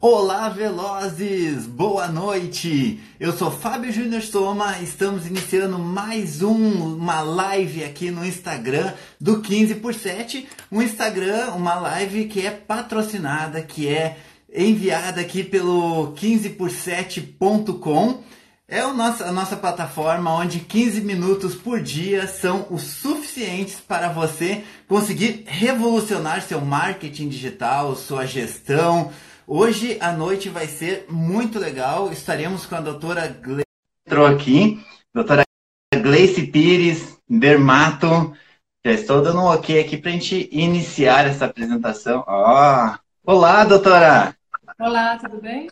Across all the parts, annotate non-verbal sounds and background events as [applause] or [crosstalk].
Olá, velozes! Boa noite! Eu sou Fábio Júnior Soma, estamos iniciando mais um, uma live aqui no Instagram do 15 por 7. Um Instagram, uma live que é patrocinada, que é enviada aqui pelo 15por7.com. É o nosso, a nossa plataforma onde 15 minutos por dia são o suficientes para você conseguir revolucionar seu marketing digital, sua gestão, Hoje à noite vai ser muito legal. Estaremos com a doutora Gleice. Entrou aqui, doutora Gleice Pires, dermato. Já estou dando um ok aqui para a gente iniciar essa apresentação. Oh. Olá, doutora! Olá, tudo bem?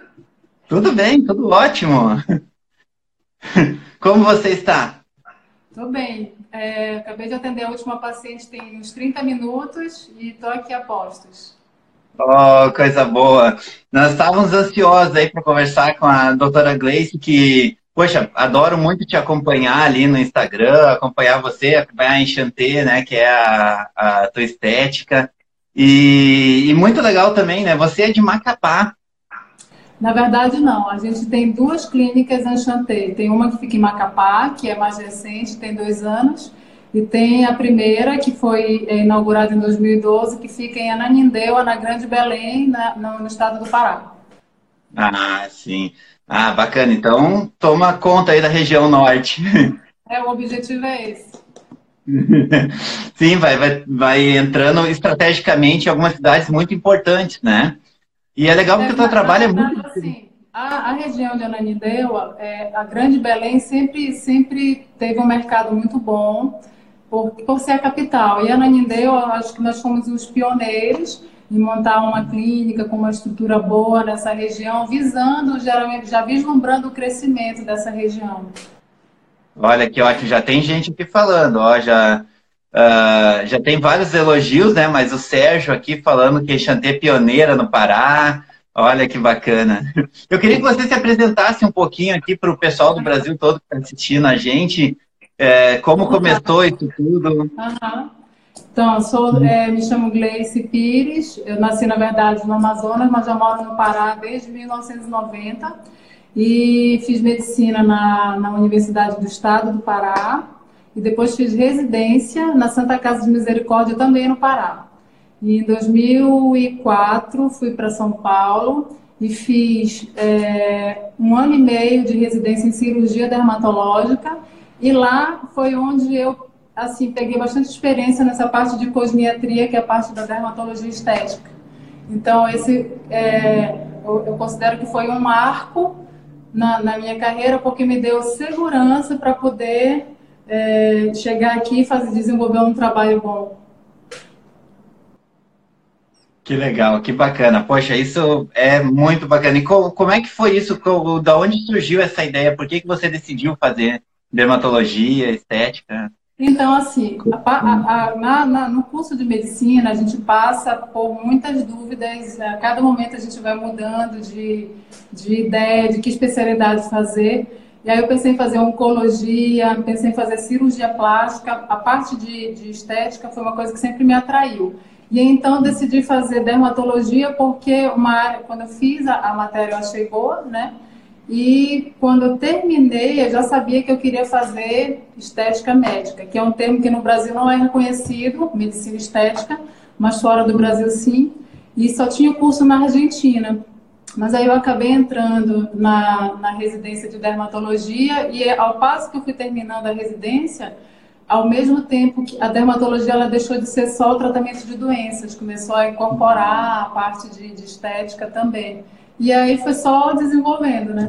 Tudo bem, tudo ótimo. [laughs] Como você está? Estou bem. É, acabei de atender a última paciente tem uns 30 minutos e estou aqui a postos. Oh, coisa boa. Nós estávamos ansiosos aí para conversar com a doutora Gleice, que, poxa, adoro muito te acompanhar ali no Instagram, acompanhar você, acompanhar a Enchantê, né, que é a, a tua estética. E, e, muito legal também, né? Você é de Macapá. Na verdade, não. A gente tem duas clínicas em Enchantê. Tem uma que fica em Macapá, que é mais recente, tem dois anos, e tem a primeira, que foi é, inaugurada em 2012, que fica em Ananindeua, na Grande Belém, na, no, estado do Pará. Ah, sim. Ah, bacana. Então, toma conta aí da região norte. [laughs] É, o objetivo é esse. [laughs] Sim, vai, vai, vai entrando estrategicamente em algumas cidades muito importantes, né? E é legal porque é, o teu trabalho é muito... Assim, a, a, região de Ananindeua, é, a Grande Belém sempre, sempre teve um mercado muito bom por, por ser a capital. E a Nanindeu, acho que nós fomos os pioneiros em montar uma clínica com uma estrutura boa nessa região, visando, geralmente, já vislumbrando o crescimento dessa região. Olha que ótimo, já tem gente aqui falando, ó, já, uh, já tem vários elogios, né? Mas o Sérgio aqui falando que Xanté é pioneira no Pará, olha que bacana. Eu queria que você se apresentasse um pouquinho aqui para o pessoal do Brasil todo que está assistindo a gente, é, como começou isso tudo? Uhum. Então, sou, é, me chamo Gleice Pires, eu nasci, na verdade, no Amazonas, mas já moro no Pará desde 1990 e fiz medicina na, na Universidade do Estado do Pará e depois fiz residência na Santa Casa de Misericórdia, também no Pará. E em 2004 fui para São Paulo e fiz é, um ano e meio de residência em cirurgia dermatológica e lá foi onde eu assim peguei bastante experiência nessa parte de cosmiatria, que é a parte da dermatologia estética. Então esse é, eu, eu, considero que foi um marco na, na, minha carreira porque me deu segurança para poder é, chegar aqui e fazer desenvolver um trabalho bom. Que legal, que bacana. Poxa, isso é muito bacana. E como, como é que foi isso? Da onde surgiu essa ideia? Por que, que você decidiu fazer dermatologia, estética? Então, assim, a, a, a, na, na, no curso de medicina, a gente passa por muitas dúvidas, a cada momento a gente vai mudando de, de ideia, de que especialidade fazer. E aí eu pensei em fazer oncologia, pensei em fazer cirurgia plástica, a parte de, de estética foi uma coisa que sempre me atraiu. E então decidi fazer dermatologia porque uma área, quando eu fiz a, a matéria eu achei boa, né? E quando eu terminei, eu já sabia que eu queria fazer estética médica, que é um termo que no Brasil não é reconhecido, medicina estética, mas fora do Brasil sim. E só tinha curso na Argentina. Mas aí eu acabei entrando na, na residência de dermatologia e ao passo que eu fui terminando a residência, ao mesmo tempo que a dermatologia ela deixou de ser só o tratamento de doenças, começou a incorporar a parte de, de estética também. E aí foi só desenvolvendo, né?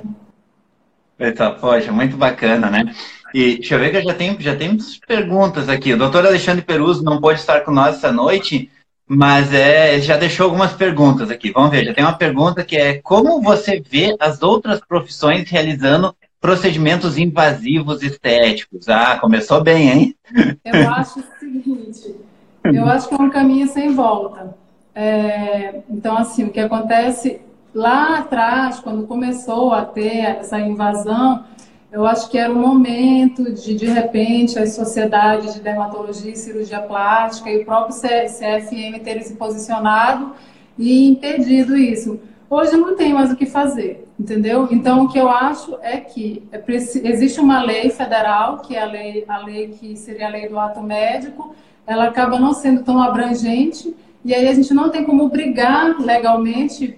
Eita, poxa, muito bacana, né? E deixa eu ver que eu já tenho, já tenho perguntas aqui. O doutor Alexandre Peruso não pode estar com nós essa noite, mas é, já deixou algumas perguntas aqui. Vamos ver, já tem uma pergunta que é como você vê as outras profissões realizando procedimentos invasivos estéticos? Ah, começou bem, hein? Eu acho o seguinte, eu acho que é um caminho sem volta. É, então, assim, o que acontece lá atrás, quando começou a ter essa invasão, eu acho que era o momento de, de repente, as sociedades de dermatologia e cirurgia plástica e o próprio CFM terem se posicionado e impedido isso. Hoje não tem mais o que fazer, entendeu? Então, o que eu acho é que é existe uma lei federal, que é a lei, a lei que seria a lei do ato médico, ela acaba não sendo tão abrangente, e aí a gente não tem como brigar legalmente,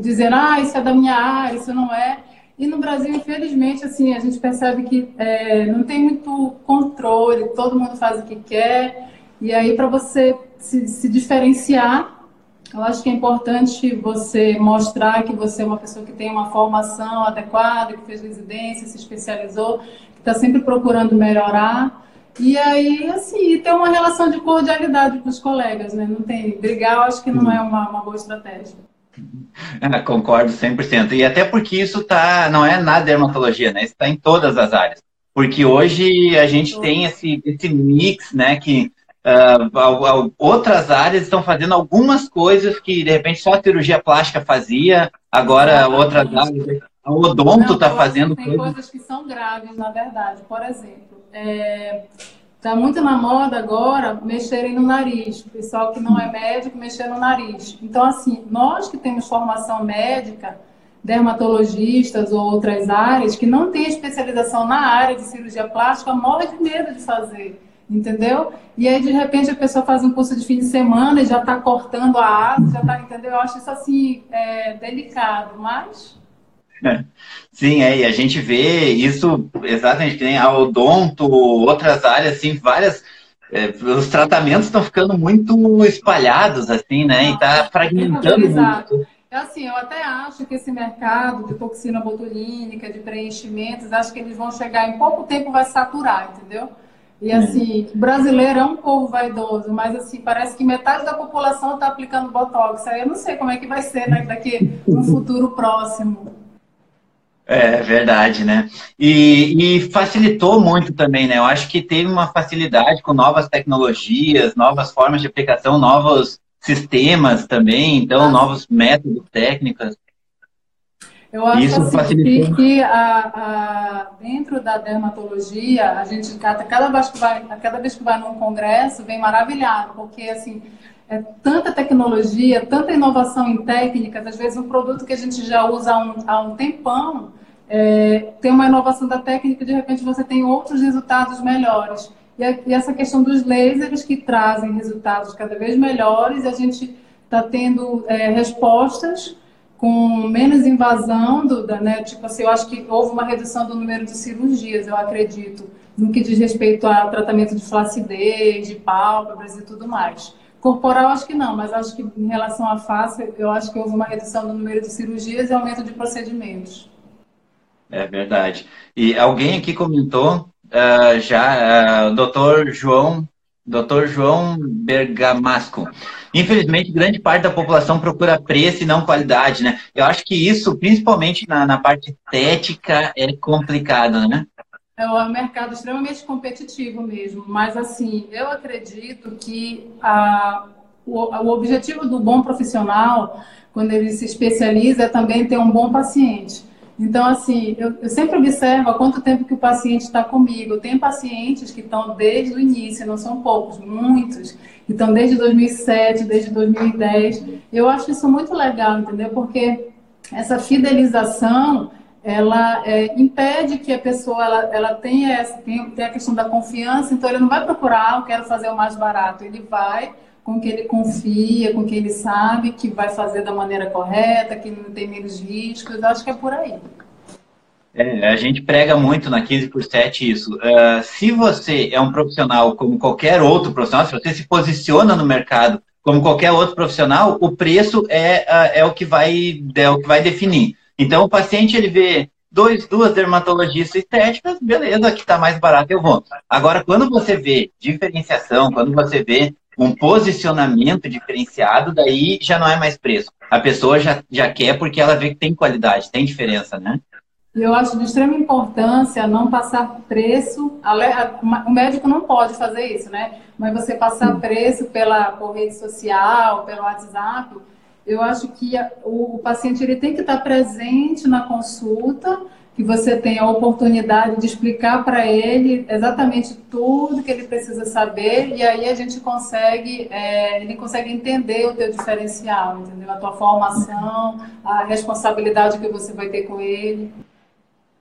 dizendo, ah, isso é da minha área, isso não é. E no Brasil, infelizmente, assim, a gente percebe que é, não tem muito controle, todo mundo faz o que quer, e aí para você se, se diferenciar, eu acho que é importante você mostrar que você é uma pessoa que tem uma formação adequada, que fez residência, se especializou, que está sempre procurando melhorar. E aí, assim, ter uma relação de cordialidade com os colegas, né? Não tem. Brigar, eu acho que não é uma, uma boa estratégia. [laughs] Concordo 100%. E até porque isso tá, não é na dermatologia, né? Isso está em todas as áreas. Porque hoje a gente tem esse, esse mix, né? Que Uh, outras áreas estão fazendo algumas coisas que de repente só a cirurgia plástica fazia, agora outras áreas. O odonto está fazendo tem coisas... coisas que são graves, na verdade. Por exemplo, é, tá muito na moda agora mexerem no nariz. O pessoal que não é médico mexer no nariz. Então, assim, nós que temos formação médica, dermatologistas ou outras áreas, que não têm especialização na área de cirurgia plástica, morre de medo de fazer entendeu? E aí, de repente, a pessoa faz um curso de fim de semana e já está cortando a asa, já está, entendeu? Eu acho isso, assim, é, delicado, mas... [laughs] Sim, é, e a gente vê isso exatamente, que nem a odonto, outras áreas, assim, várias... É, os tratamentos estão ficando muito espalhados, assim, né? Não, e está fragmentando muito. É assim, eu até acho que esse mercado de toxina botulínica, de preenchimentos, acho que eles vão chegar em pouco tempo vai saturar, entendeu? E assim, brasileiro é um povo vaidoso, mas assim, parece que metade da população está aplicando Botox. Aí eu não sei como é que vai ser né, daqui no futuro próximo. É verdade, né? E, e, facilitou muito também, né? Eu acho que teve uma facilidade com novas tecnologias, novas formas de aplicação, novos sistemas também, então, ah. novos métodos técnicos. Eu acho Isso assim, que, a, a, dentro da dermatologia, a gente cada, cada, vez que vai, cada vez que vai num congresso vem maravilhado, porque assim, é tanta tecnologia, tanta inovação em técnicas, às vezes um produto que a gente já usa há um, há um tempão, é, tem uma inovação da técnica, de repente você tem outros resultados melhores. E, a, e essa questão dos lasers que trazem resultados cada vez melhores, a gente está tendo é, respostas com menos invasão do, da, né, tipo assim, eu acho que houve uma redução do número de cirurgias, eu acredito, no que diz respeito ao tratamento de flacidez, de pálpebras e tudo mais. Corporal, acho que não, mas acho que em relação à face, eu acho que houve uma redução do número de cirurgias e aumento de procedimentos. É verdade. E alguém aqui comentou uh, já, uh, doutor João, doutor João Bergamasco. Infelizmente, grande parte da população procura preço e não qualidade, né? Eu acho que isso, principalmente na, na parte estética, é complicado, né? É um mercado extremamente competitivo mesmo, mas assim, eu acredito que a, o, o objetivo do bom profissional, quando ele se especializa, é também ter um bom paciente. Então, assim, eu, eu, sempre observo há quanto tempo que o paciente está comigo. Tem pacientes que estão desde o início, não são poucos, muitos, que estão desde 2007, desde 2010. Eu acho isso muito legal, entendeu? Porque essa fidelização, ela é, impede que a pessoa ela, ela tenha, essa, tenha, tenha a questão da confiança, então ele não vai procurar, ah, eu quero fazer o mais barato. Ele vai com que ele confia, com que ele sabe que vai fazer da maneira correta, que não tem menos riscos. Acho que é por aí. É, a gente prega muito na 15 por 7 isso. Uh, se você é um profissional como qualquer outro profissional, se você se posiciona no mercado como qualquer outro profissional, o preço é, uh, é, o, que vai, é o que vai definir. Então, o paciente ele vê dois, duas dermatologistas estéticas, beleza, que está mais barato, eu vou. Agora, quando você vê diferenciação, quando você vê um posicionamento diferenciado, daí já não é mais preço. A pessoa já, já quer porque ela vê que tem qualidade, tem diferença, né? Eu acho de extrema importância não passar preço. O médico não pode fazer isso, né? Mas você passar preço pela por rede social, pelo WhatsApp, eu acho que o paciente ele tem que estar presente na consulta que você tem a oportunidade de explicar para ele exatamente tudo que ele precisa saber e aí a gente consegue, é, ele consegue entender o teu diferencial, entendeu? A tua formação, a responsabilidade que você vai ter com ele.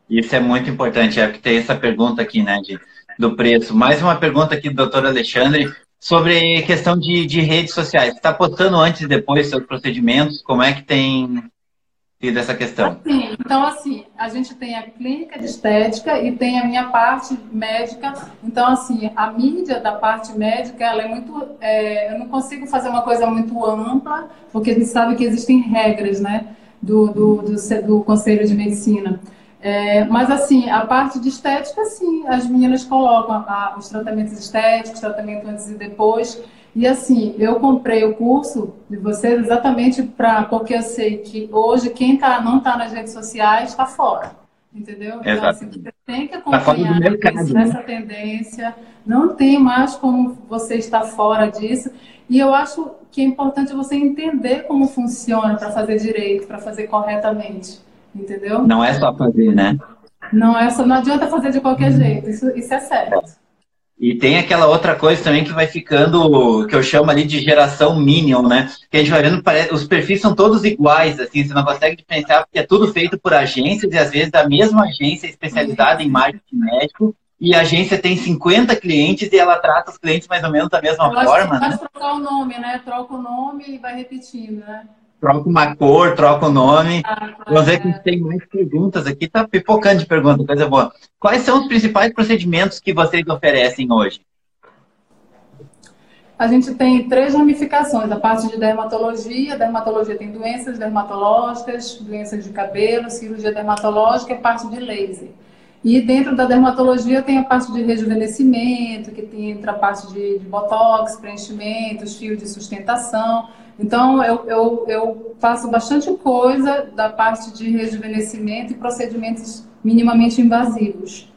Isso é muito importante, é porque tem essa pergunta aqui, né, de, do preço. Mais uma pergunta aqui do doutor Alexandre sobre questão de, de redes sociais. Está postando antes e depois seus procedimentos? Como é que tem dessa questão? Assim, então, assim, a gente tem a clínica de estética e tem a minha parte médica. Então, assim, a mídia da parte médica, ela é muito. É, eu não consigo fazer uma coisa muito ampla, porque a gente sabe que existem regras, né, do, do, do, do Conselho de Medicina. É, mas, assim, a parte de estética, sim, as meninas colocam a, os tratamentos estéticos, tratamento antes e depois. E assim, eu comprei o curso de vocês exatamente para porque eu sei que hoje quem tá, não está nas redes sociais está fora. Entendeu? Então, assim, você tem que tá acompanhar tá essa né? tendência. Não tem mais como você estar fora disso. E eu acho que é importante você entender como funciona para fazer direito, para fazer corretamente. Entendeu? Não é só fazer, né? Não, é só, não adianta fazer de qualquer jeito. Isso, isso é certo. E tem aquela outra coisa também que vai ficando, que eu chamo ali de geração Minion, né? Que a gente vai vendo, os perfis são todos iguais, assim, você não consegue diferenciar porque é tudo feito por agências e às vezes da mesma agência especializada em marketing médico. E a agência tem 50 clientes e ela trata os clientes mais ou menos da mesma eu forma. Acho que né? trocar o nome, né? Troca o nome e vai repetindo, né? Troca uma cor, troca o nome. Ah, Vamos ver que a gente tem mais perguntas aqui. Tá pipocando de pergunta, coisa boa. Quais são os principais procedimentos que vocês oferecem hoje? A gente tem três ramificações. A parte de dermatologia. A dermatologia tem doenças dermatológicas, doenças de cabelo, cirurgia dermatológica e parte de laser. E dentro da dermatologia tem a parte de rejuvenescimento, que tem entra a parte de, de botox, preenchimentos, fio de sustentação. Então, eu, eu, eu faço bastante coisa da parte de rejuvenescimento e procedimentos minimamente invasivos.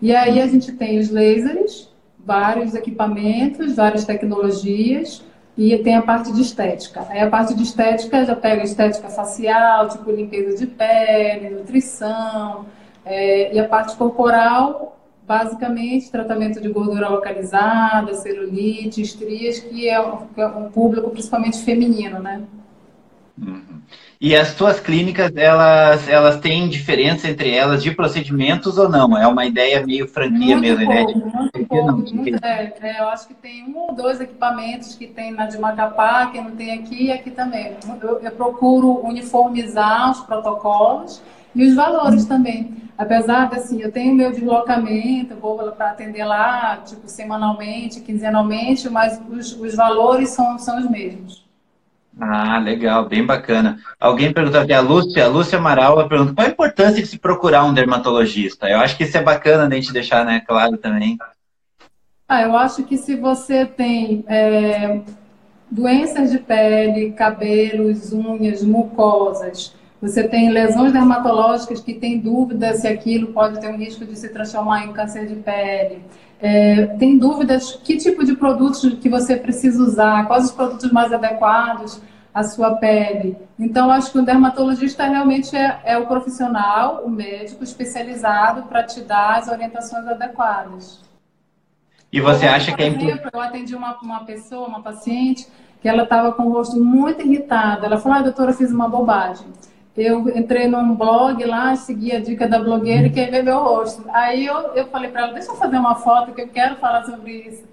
E aí a gente tem os lasers, vários equipamentos, várias tecnologias, e tem a parte de estética. Aí a parte de estética já pega estética facial, tipo limpeza de pele, nutrição, é, e a parte corporal basicamente tratamento de gordura localizada, celulite, estrias, que é um, é um público principalmente feminino, né? Uhum. E as tuas clínicas, elas, elas têm diferença entre elas de procedimentos ou não? É uma ideia meio franquia muito mesmo, pouco, né? Muito pouco, não, muito, é, é, eu acho que tem um ou dois equipamentos que tem na de Macapá, que não tem aqui e aqui também. Eu, eu procuro uniformizar os protocolos e os valores também. Apesar de, assim, eu tenho meu deslocamento, vou para atender lá, tipo, semanalmente, quinzenalmente, mas os, os valores são, são os mesmos. Ah, legal, bem bacana. Alguém perguntou aqui, a Lúcia, a Lúcia Amaral pergunta, qual a importância de se procurar um dermatologista? Eu acho que isso é bacana a gente deixar, né, claro também. Ah, eu acho que se você tem é, doenças de pele, cabelos, unhas, mucosas, você tem lesões dermatológicas que tem dúvida se aquilo pode ter um risco de se transformar em câncer de pele. É, tem dúvidas que tipo de produtos que você precisa usar, quais os produtos mais adequados à sua pele. Então, acho que o dermatologista realmente é, é o profissional, o médico especializado para te dar as orientações adequadas. E você eu, acha que é importante? Eu atendi uma, uma pessoa, uma paciente, que ela estava com o rosto muito irritado. Ela falou: ah, doutora, eu fiz uma bobagem eu entrei num blog lá, segui a dica da blogueira e quer ver meu rosto. Aí eu, eu falei para ela, deixa eu fazer uma foto que eu quero falar sobre isso.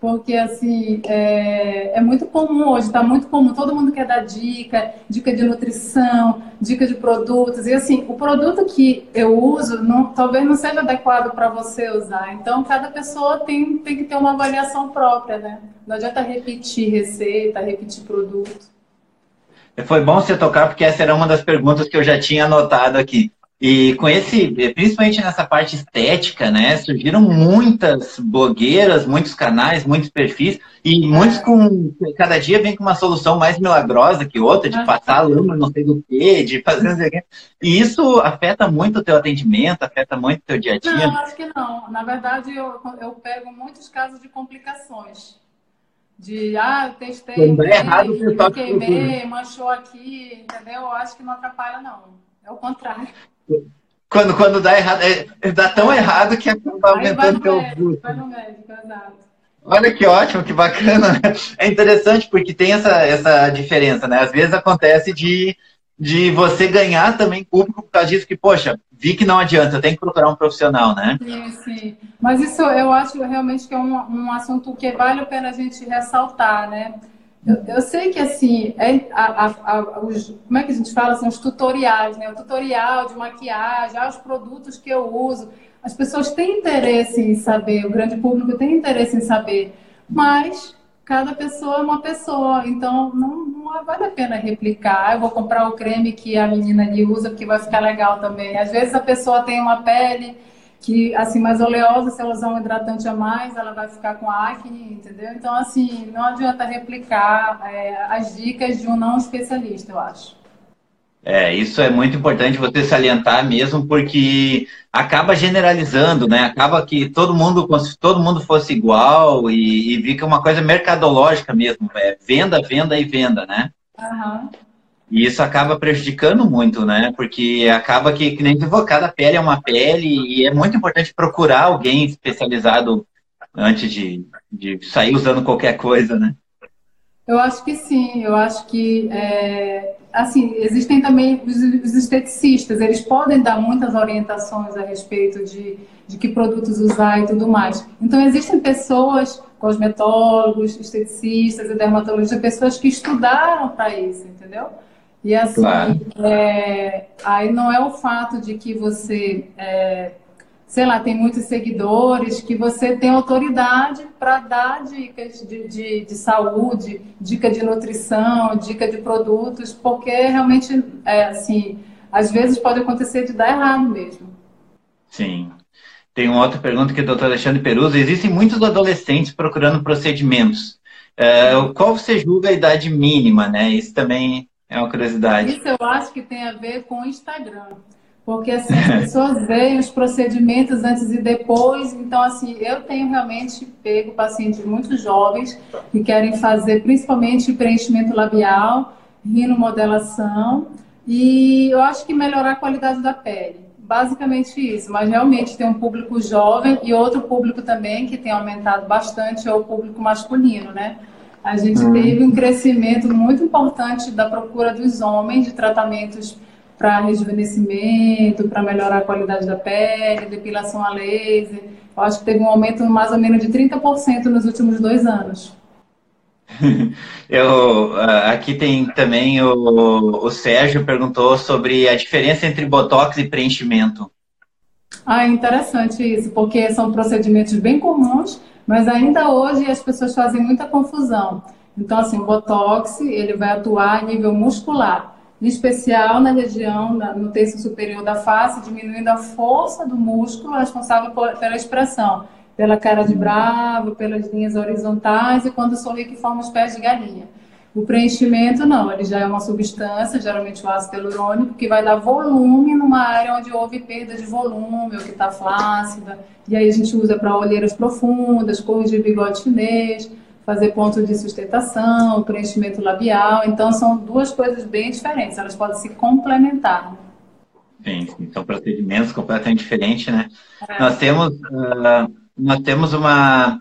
Porque, assim, é, é muito comum hoje, está muito comum, todo mundo quer dar dica, dica de nutrição, dica de produtos. E, assim, o produto que eu uso não, talvez não seja adequado para você usar. Então, cada pessoa tem, tem que ter uma avaliação própria, né? Não adianta repetir receita, repetir produto. Foi bom você tocar, porque essa era uma das perguntas que eu já tinha anotado aqui. E com esse, principalmente nessa parte estética, né, surgiram muitas blogueiras, muitos canais, muitos perfis, e muitos com, cada dia vem com uma solução mais milagrosa que outra, de passar lama não sei do que, de fazer não sei o quê. E isso afeta muito o teu atendimento, afeta muito o teu dia a dia? Não, acho que não. Na verdade, eu, eu pego muitos casos de complicações de ah, eu testei, Quando é errado, me queimei, manchou aqui, entendeu? Eu acho que não atrapalha, não. É o contrário. quando, quando dá errado, é, dá tão errado que acaba aumentando teu médico, vai no médico, exato. Olha que ótimo, que bacana. É interessante porque tem essa, essa diferença, né? Às vezes acontece de, de você ganhar também público por causa disso, que, poxa, vi que não adianta, eu tenho que procurar um profissional, né? Sim, sim. Mas isso eu acho realmente que é um, um assunto que vale a pena a gente ressaltar, né? Eu, eu sei que, assim, é, a, a, a, os, como é que a gente fala? São os tutoriais, né? O tutorial de maquiagem, ah, os produtos que eu uso as pessoas têm interesse em saber, o grande público tem interesse em saber, mas cada pessoa é uma pessoa, então não, não vale a pena replicar. Eu vou comprar o creme que a menina ali usa porque vai ficar legal também. Às vezes a pessoa tem uma pele que assim mais oleosa, se ela usar um hidratante a mais, ela vai ficar com acne, entendeu? Então assim, não adianta replicar é, as dicas de um não especialista, eu acho. É, isso é muito importante você salientar mesmo, porque acaba generalizando, né? Acaba que todo mundo, se todo mundo fosse igual e, e fica uma coisa mercadológica mesmo, é venda, venda e venda, né? Uhum. E isso acaba prejudicando muito, né? Porque acaba que, que nem cada pele é uma pele e é muito importante procurar alguém especializado antes de, de sair usando qualquer coisa, né? Eu acho que sim, eu acho que é, assim, existem também os, os, esteticistas, eles podem dar muitas orientações a respeito de, de que produtos usar e tudo mais. Então existem pessoas, cosmetólogos, esteticistas e dermatologistas, pessoas que estudaram para isso, entendeu? E assim, claro. é, aí não é o fato de que você é, sei lá, tem muitos seguidores, que você tem autoridade para dar dicas de, de, de, saúde, dica de nutrição, dica de produtos, porque realmente, é, assim, às vezes pode acontecer de dar errado mesmo. Sim. Tem uma outra pergunta que o doutor Alexandre Perusa. Existem muitos adolescentes procurando procedimentos. É, qual você julga a idade mínima, né? Isso também é uma curiosidade. Isso eu acho que tem a ver com o Instagram. Porque assim, as pessoas veem os procedimentos antes e depois. Então, assim, eu tenho realmente pego pacientes muito jovens que querem fazer principalmente preenchimento labial, rinomodelação e eu acho que melhorar a qualidade da pele. Basicamente isso, mas realmente tem um público jovem e outro público também que tem aumentado bastante é o público masculino, né? A gente hum. teve um crescimento muito importante da procura dos homens de tratamentos para rejuvenescimento, para melhorar a qualidade da pele, depilação a laser. Eu acho que teve um aumento mais ou menos de 30% nos últimos dois anos. [laughs] Eu, aqui tem também o, o Sérgio perguntou sobre a diferença entre botox e preenchimento. Ah, interessante isso, porque são procedimentos bem comuns, mas ainda hoje as pessoas fazem muita confusão. Então, assim, o botox ele vai atuar a nível muscular em especial na região, no terço superior da face, diminuindo a força do músculo responsável pela expressão, pela cara de bravo, pelas linhas horizontais e quando sorri que forma os pés de galinha. O preenchimento não, ele já é uma substância, geralmente o ácido hialurônico, que vai dar volume numa área onde houve perda de volume ou que está flácida. E aí a gente usa para olheiras profundas, corrigir bigode chinês, fazer ponto de sustentação, preenchimento labial. Então, são duas coisas bem diferentes, elas podem se complementar. Sim, são procedimentos completamente diferentes, né? É. Nós temos, uh, nós temos uma,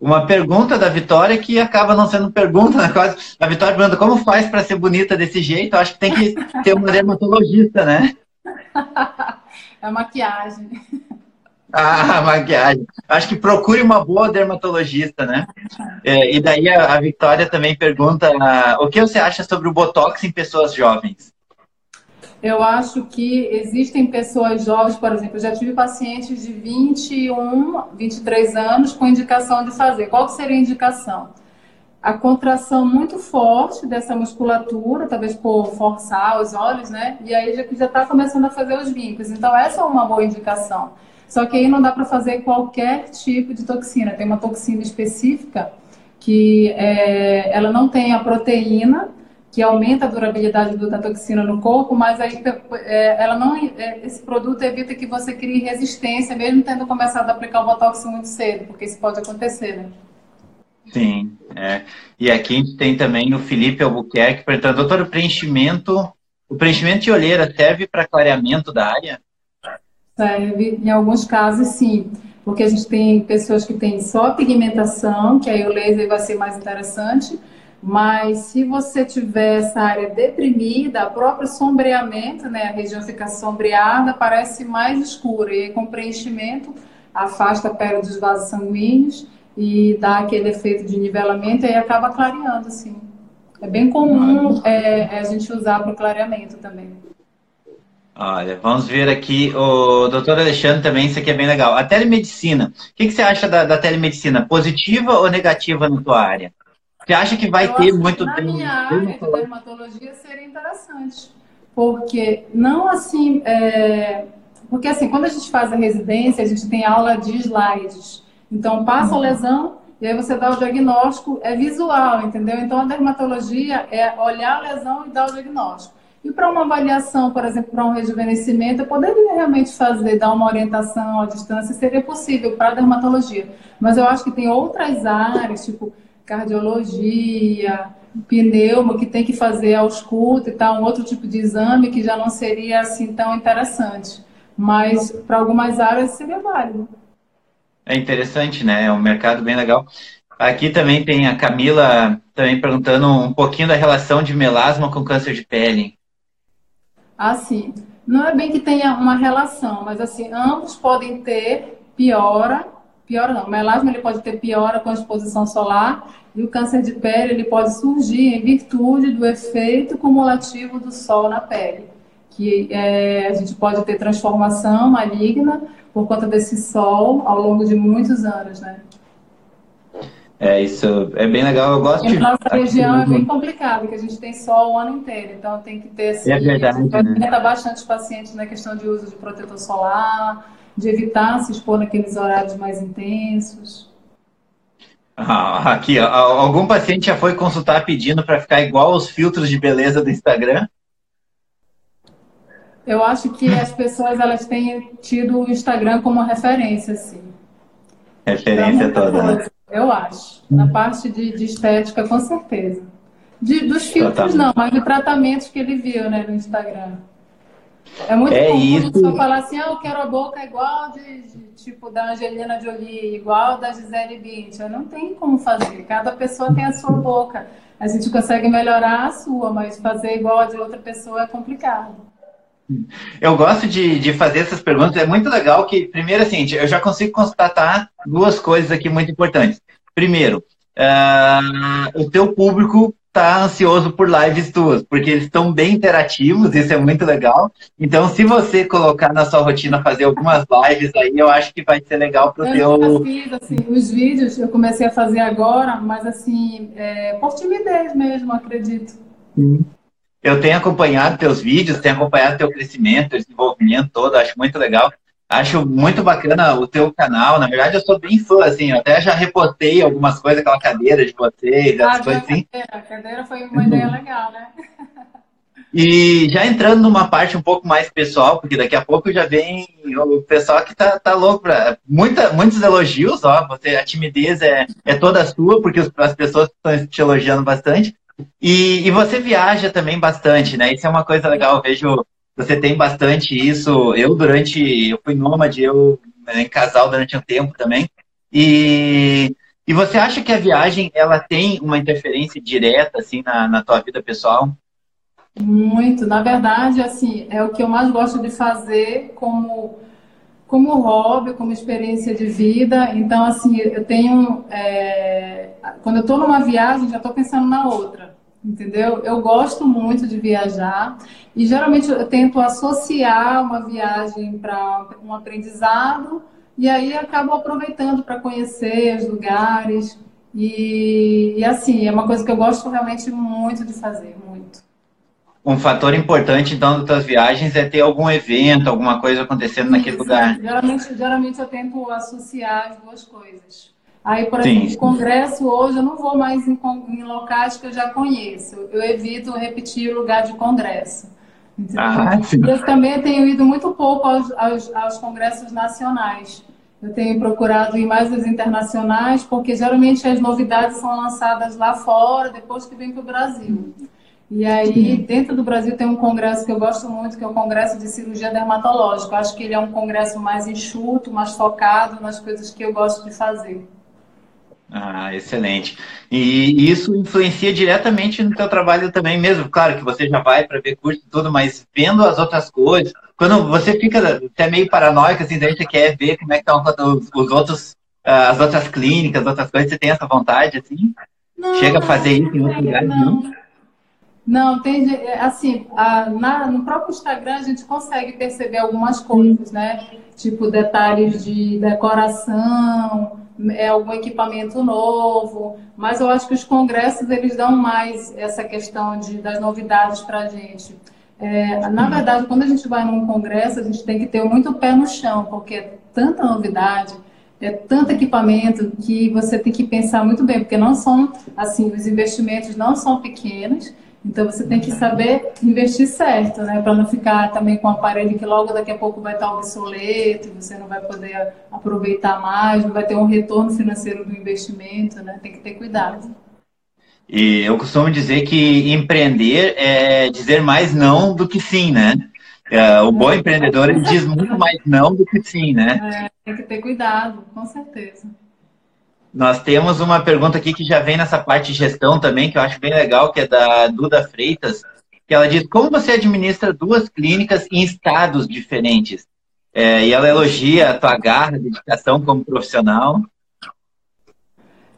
uma pergunta da Vitória que acaba não sendo pergunta, né? Quase. A Vitória pergunta como faz para ser bonita desse jeito. Eu acho que tem que ter uma [laughs] dermatologista, né? É maquiagem. [laughs] Ah, maquiagem. Acho que procure uma boa dermatologista, né? É, e daí a, a, também pergunta uh, o que você acha sobre o Botox em pessoas jovens? Eu acho que existem pessoas jovens, por exemplo, eu já tive pacientes de 21, 23 anos com indicação de fazer. Qual seria a indicação? A contração muito forte dessa musculatura, talvez por forçar os olhos, né? E aí já está começando a fazer os vincos. Então, essa é uma boa indicação. Só que aí não dá para fazer qualquer tipo de toxina. Tem uma toxina específica que é, ela não tem a proteína que aumenta a durabilidade da toxina no corpo, mas aí é, ela não, é, esse produto evita que você crie resistência, mesmo tendo começado a aplicar o botox muito cedo, porque isso pode acontecer, né? Sim, é. E aqui a gente tem também o Felipe Albuquerque perguntando, doutor, o preenchimento, o preenchimento de olheira serve para clareamento da área? Serve, em alguns casos, sim. Porque a gente tem pessoas que têm só pigmentação, que aí o laser vai ser mais interessante. Mas se você tiver essa área deprimida, o próprio sombreamento, né, a região fica sombreada, parece mais escura. E com preenchimento, afasta a pele dos vasos sanguíneos e dá aquele efeito de nivelamento e aí acaba clareando, assim. É bem comum é, é a gente usar para o clareamento também. Olha, vamos ver aqui o doutor Alexandre também, isso aqui é bem legal. A telemedicina, o que, que você acha da, da, telemedicina? Positiva ou negativa na tua área? Você acha que vai Eu ter muito Na minha área de dermatologia seria interessante, porque não assim, é... porque assim, quando a gente faz a residência, a gente tem aula de slides. Então, passa a lesão e aí você dá o diagnóstico, é visual, entendeu? Então, a dermatologia é olhar a lesão e dar o diagnóstico. E para uma avaliação, por exemplo, para um rejuvenescimento, eu poderia realmente fazer, dar uma orientação à distância, seria possível para a dermatologia. Mas eu acho que tem outras áreas, tipo cardiologia, pneuma, que tem que fazer ausculta e tal, um outro tipo de exame que já não seria assim tão interessante. Mas para algumas áreas seria válido. É interessante, né? É um mercado bem legal. Aqui também tem a Camila também perguntando um pouquinho da relação de melasma com câncer de pele. Ah, sim. Não é bem que tenha uma relação, mas assim, ambos podem ter piora, piora não, o melasma ele pode ter piora com a exposição solar e o câncer de pele ele pode surgir em virtude do efeito cumulativo do sol na pele, que é, a gente pode ter transformação maligna por conta desse sol ao longo de muitos anos, né? É, isso é bem legal, eu gosto e de... nossa região é bem complicado, porque a gente tem sol o ano inteiro, então tem que ter... Assim, é verdade, a gente né? bastante os pacientes na questão de uso de protetor solar, de evitar se expor naqueles horários mais intensos. Ah, aqui, ó, algum paciente já foi consultar pedindo para ficar igual aos filtros de beleza do Instagram? Eu acho que as pessoas elas têm tido o Instagram como referência, assim. Referência toda. Né? Eu acho. Na parte de, de estética, com certeza. De, dos filtros, não, mas de tratamentos que ele viu né, no Instagram. É muito é comum isso. falar assim, ah, eu quero a boca igual de, de, tipo da Angelina Jolie, igual da Gisele Bündchen. Não tem como fazer. Cada pessoa tem a sua boca. A gente consegue melhorar a sua, mas fazer igual a de outra pessoa é complicado. Eu gosto de, de fazer essas perguntas. É muito legal que, primeiro, assim, eu já consigo constatar duas coisas aqui muito importantes. Primeiro, uh, o teu público está ansioso por lives tuas, porque eles estão bem interativos, isso é muito legal. Então, se você colocar na sua rotina fazer algumas lives aí, eu acho que vai ser legal para o teu. Eu fiz, assim, os vídeos eu comecei a fazer agora, mas assim, é, por timidez mesmo, acredito. Sim. Eu tenho acompanhado teus vídeos, tenho acompanhado teu crescimento, teu desenvolvimento todo, acho muito legal. Acho muito bacana o teu canal. Na verdade, eu sou bem fã, assim, eu até já repostei algumas coisas, aquela cadeira de vocês, ah, coisas assim. Cadeira. A cadeira foi uma ideia legal, né? E já entrando numa parte um pouco mais pessoal, porque daqui a pouco já vem o pessoal que tá, tá louco pra. Muita, muitos elogios, ó. Você, a timidez é, é toda sua, porque as pessoas estão te elogiando bastante. E, e você viaja também bastante, né? Isso é uma coisa legal. Eu vejo você tem bastante isso. Eu, durante. Eu fui nômade, eu né, em casal durante um tempo também. E, e você acha que a viagem ela tem uma interferência direta assim na, na tua vida pessoal? Muito. Na verdade, assim, é o que eu mais gosto de fazer como como hobby, como experiência de vida. Então, assim, eu tenho. É, quando eu estou numa viagem, já estou pensando na outra. Entendeu? Eu gosto muito de viajar e geralmente eu tento associar uma viagem para um aprendizado e aí acabo aproveitando para conhecer os lugares. E, e assim, é uma coisa que eu gosto realmente muito de fazer, muito um fator importante, então, das tuas viagens é ter algum evento, alguma coisa acontecendo naquele sim. lugar. Geralmente, geralmente eu tento associar as duas coisas. Aí, por exemplo, sim. congresso hoje eu não vou mais em, em, locais que eu já conheço. Eu evito repetir o lugar de congresso. Ah, eu também tenho ido muito pouco aos, aos, aos congressos nacionais. Eu tenho procurado ir mais os internacionais, porque geralmente as novidades são lançadas lá fora, depois que vem para o Brasil. E aí, dentro do Brasil, tem um congresso que eu gosto muito, que é o Congresso de Cirurgia Dermatológica. Eu acho que ele é um congresso mais enxuto, mais focado nas coisas que eu gosto de fazer. Ah, excelente. E isso influencia diretamente no teu trabalho também mesmo. Claro que você já vai para ver curso e tudo, mas vendo as outras coisas, quando você fica até meio paranoico, assim, daí você quer ver como é que estão os, os outros, ah, as outras clínicas, as outras coisas, você tem essa vontade, assim? Não, Chega a fazer isso em outro lugar? Não. não. Não, tem assim, a, na, no próprio Instagram a gente consegue perceber algumas coisas, né? Tipo detalhes de decoração, é algum equipamento novo, mas eu acho que os congressos eles dão mais essa questão de, das novidades para a gente. É, na verdade, quando a gente vai num congresso, a gente tem que ter muito pé no chão, porque é tanta novidade, é tanto equipamento que você tem que pensar muito bem, porque não são, assim, os investimentos não são pequenos, então você tem que saber investir certo, né? Para não ficar também com um aparelho que logo daqui a pouco vai estar obsoleto, você não vai poder aproveitar mais, não vai ter um retorno financeiro do investimento, né? Tem que ter cuidado. E eu costumo dizer que empreender é dizer mais não do que sim, né? É, o bom empreendedor ele diz muito mais não do que sim, né? É, tem que ter cuidado, com certeza. Nós temos uma pergunta aqui que já vem nessa parte de gestão também, que eu acho bem legal, que é da Duda Freitas, que ela diz, como você administra duas clínicas em estados diferentes? É, e ela elogia a tua garra, dedicação como profissional.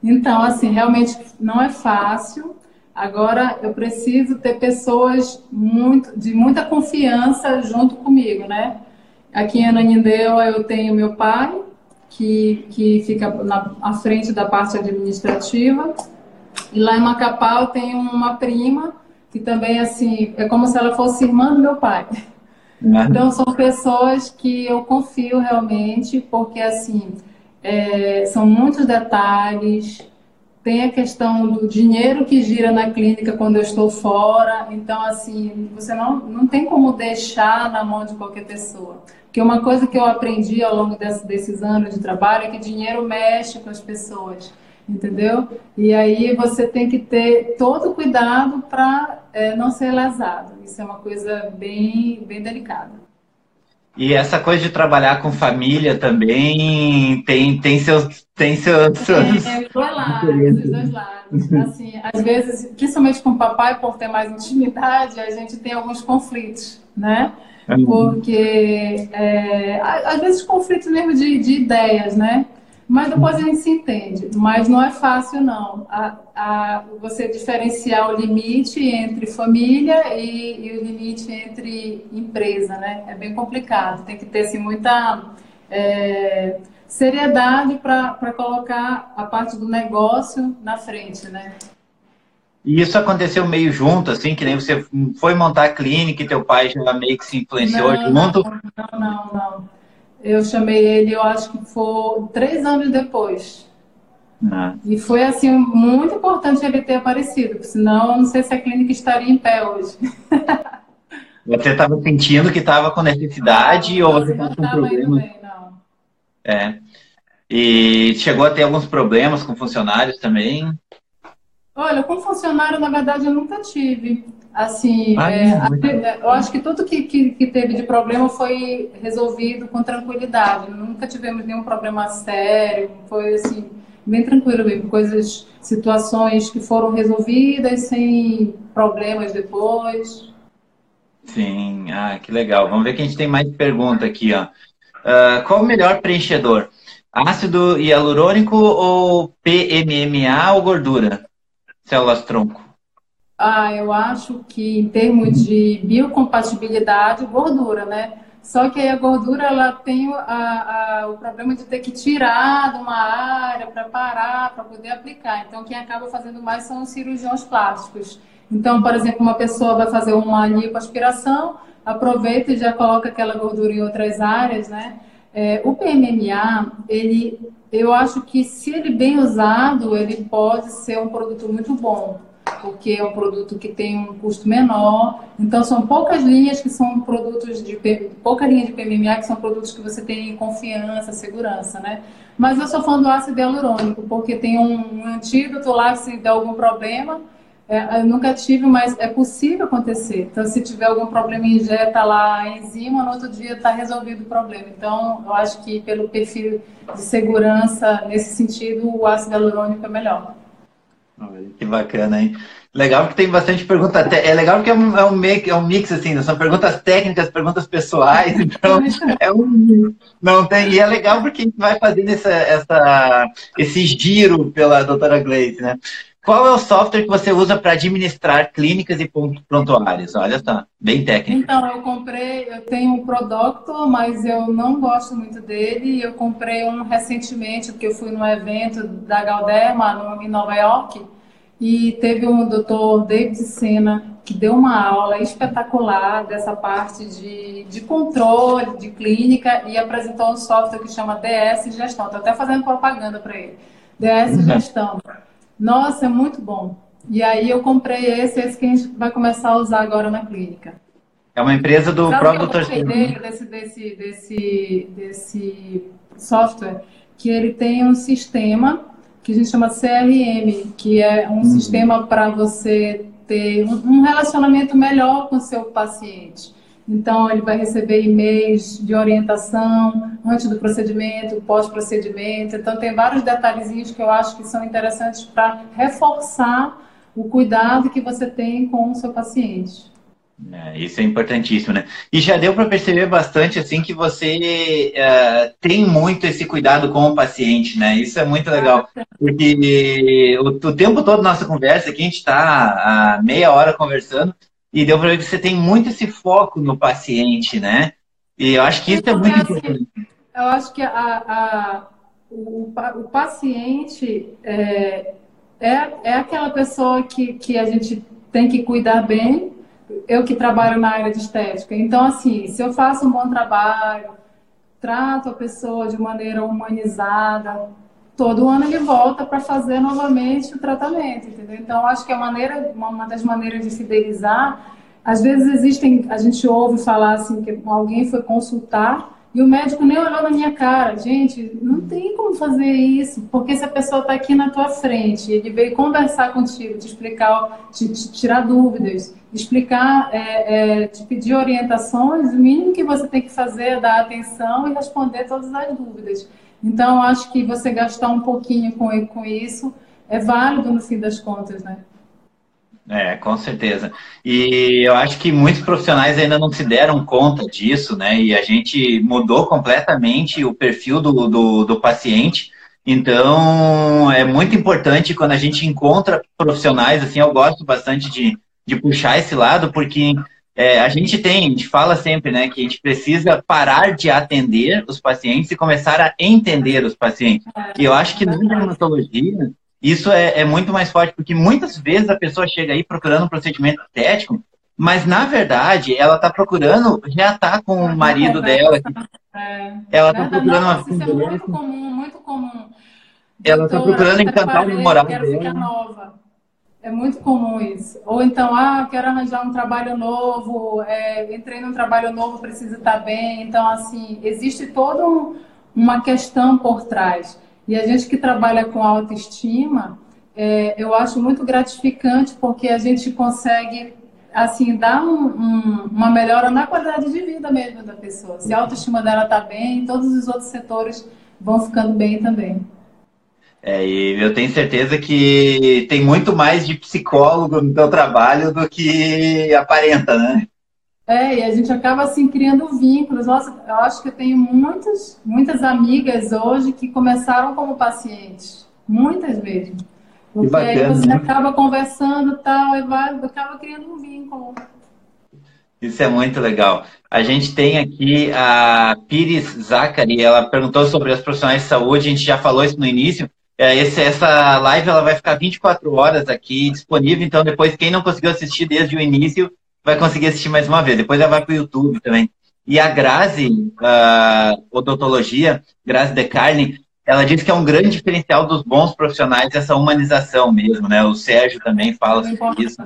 Então, assim, realmente não é fácil. Agora, eu preciso ter pessoas muito, de muita confiança junto comigo, né? Aqui em Ananindeua eu tenho meu pai, que, que fica na, à frente da parte administrativa. E lá em Macapá eu tenho uma prima, que também, assim, é como se ela fosse irmã do meu pai. Uhum. Então, são pessoas que eu confio realmente, porque, assim, é, são muitos detalhes, tem a questão do dinheiro que gira na clínica quando eu estou fora. Então, assim, você não, não tem como deixar na mão de qualquer pessoa. Porque uma coisa que eu aprendi ao longo desse, desses anos de trabalho é que dinheiro mexe com as pessoas, entendeu? E aí você tem que ter todo cuidado para é, não ser lesado. Isso é uma coisa bem, bem delicada. E essa coisa de trabalhar com família também tem, tem seus. Tem seus, seus... É, é lados, dos dois lados. Assim, às vezes, principalmente com o papai, por ter mais intimidade, a gente tem alguns conflitos, né? Porque é, às vezes conflitos mesmo de, de, ideias, né? Mas depois a gente se entende. Mas não é fácil, não. A, a, você diferenciar o limite entre família e, e, o limite entre empresa, né? É bem complicado. Tem que ter assim, muita é, seriedade para colocar a parte do negócio na frente, né? E isso aconteceu meio junto, assim, que nem você foi montar a clínica e teu pai já meio que se influenciou não, junto? Não, não, não. Eu chamei ele, eu acho que foi três anos depois. Ah. E foi, assim, muito importante ele ter aparecido, senão eu não sei se a clínica estaria em pé hoje. [laughs] Você estava sentindo que estava com necessidade não, ou você estava com problema? Bem, não. É. E chegou a ter alguns problemas com funcionários também? Olha, com funcionário, na verdade, eu nunca tive. Assim, ah, é, é, eu acho que tudo que, que, que, teve de problema foi resolvido com tranquilidade. Nunca tivemos nenhum problema sério. Foi assim, bem tranquilo mesmo. Coisas, situações que foram resolvidas sem problemas depois. Sim, ah, que legal. Vamos ver que a gente tem mais pergunta aqui, ó. Uh, qual o melhor preenchedor? Ácido hialurônico ou PMMA ou gordura? Células-tronco? Ah, eu acho que em termos de biocompatibilidade, gordura, né? Só que a gordura ela tem a, a, o problema de ter que tirar de uma área para parar, para poder aplicar. Então, quem acaba fazendo mais são os cirurgiões plásticos. Então, por exemplo, uma pessoa vai fazer uma lipoaspiração, aproveita e já coloca aquela gordura em outras áreas, né? É, o PMMA, ele eu acho que se ele bem usado, ele pode ser um produto muito bom, porque é um produto que tem um custo menor. Então são poucas linhas que são produtos de pouca linha de PMMA que são produtos que você tem confiança, segurança, né? Mas eu sou fã do ácido hialurônico, porque tem um antídoto lá se der algum problema, É, eu nunca tive, mas é possível acontecer. Então, se tiver algum problema, injeta lá a enzima, no outro dia está resolvido o problema. Então, eu acho que pelo perfil de segurança, nesse sentido, o ácido hialurônico é melhor. Que bacana, hein? Legal porque tem bastante pergunta. É legal porque é um, é um, mix, é um mix, assim, são perguntas técnicas, perguntas pessoais, [laughs] então é um. Não tem. E é legal porque a gente vai fazendo essa, essa, esse giro pela doutora Gleice, né? Qual é o software que você usa para administrar clínicas e prontuários? Olha só, bem técnico. Então, eu comprei, eu tenho um Prodoctor, mas eu não gosto muito dele. Eu comprei um recentemente, porque eu fui num evento da Galderma em Nova York, e teve um doutor David Sena que deu uma aula espetacular dessa parte de, de controle, de clínica, e apresentou um software que chama DS Gestão. Estou até fazendo propaganda para ele. DS uhum. Nossa, é muito bom. E aí eu comprei esse, esse que a gente vai começar a usar agora na clínica. É uma empresa do próprio doutor desse, desse, desse, desse software, que ele tem um sistema que a gente chama CRM, que é um uhum. sistema para você ter um relacionamento melhor com o seu paciente. Então, ele vai receber e-mails de orientação antes do procedimento, pós-procedimento. Então, tem vários detalhezinhos que eu acho que são interessantes para reforçar o cuidado que você tem com o seu paciente. É, isso é importantíssimo, né? E já deu para perceber bastante assim que você uh, tem muito esse cuidado com o paciente, né? Isso é muito legal, porque o, o tempo todo nossa conversa aqui a gente está meia hora conversando e deu para ver que você tem muito esse foco no paciente, né? E eu acho que isso é muito importante. Eu acho que a, a o, o, paciente é, é, é aquela pessoa que, que a gente tem que cuidar bem eu que trabalho na área de estética. Então, assim, se eu faço um bom trabalho, trato a pessoa de maneira humanizada, todo ano ele volta para fazer novamente o tratamento, entendeu? Então, acho que a maneira, uma das maneiras de fidelizar, às vezes existem, a gente ouve falar assim que alguém foi consultar e o médico nem olhou na minha cara. Gente, não tem como fazer isso, porque se a pessoa está aqui na tua frente, ele veio conversar contigo, te explicar, te, te tirar dúvidas, explicar, é, é, te pedir orientações, o mínimo que você tem que fazer é dar atenção e responder todas as dúvidas. Então, acho que você gastar um pouquinho com, com isso é válido no fim das contas, né? É, com certeza. E eu acho que muitos profissionais ainda não se deram conta disso, né? E a gente mudou completamente o perfil do, do, do paciente. Então, é muito importante quando a gente encontra profissionais, assim, eu gosto bastante de, de puxar esse lado, porque é, a gente tem, a gente fala sempre, né, que a gente precisa parar de atender os pacientes e começar a entender os pacientes. E eu acho que na dermatologia, isso é, é, muito mais forte, porque muitas vezes a pessoa chega aí procurando um procedimento estético, mas na verdade ela está procurando já estar com o marido dela. É, ela está procurando uma Isso é muito comum, muito comum. Ela está procurando encantar o namorado dela. É muito comum isso. Ou então, ah, quero arranjar um trabalho novo, é, entrei num trabalho novo, preciso estar bem. Então, assim, existe toda um, uma questão por trás. E a gente que trabalha com autoestima, é, eu acho muito gratificante porque a gente consegue assim dar um, um, uma melhora na qualidade de vida mesmo da pessoa. Se a autoestima dela está bem, todos os outros setores vão ficando bem também. É, e eu tenho certeza que tem muito mais de psicólogo no teu trabalho do que aparenta, né? É, e a gente acaba assim criando vínculos. Nossa, eu acho que eu tenho muitas, muitas amigas hoje que começaram como pacientes, muitas mesmo. Porque bacana, aí você né? acaba conversando tal, e vai, acaba criando um vínculo. Isso é muito legal. A gente tem aqui a Pires Zachary, ela perguntou sobre os profissionais de saúde, a gente já falou isso no início. É, esse, essa live ela vai ficar 24 horas aqui disponível, então depois quem não conseguiu assistir desde o início vai conseguir assistir mais uma vez. Depois ela vai para o YouTube também. E a Grazi, uh, odontologia, Grazi De Carne, ela diz que é um grande diferencial dos bons profissionais essa humanização mesmo, né? O Sérgio também fala sobre isso.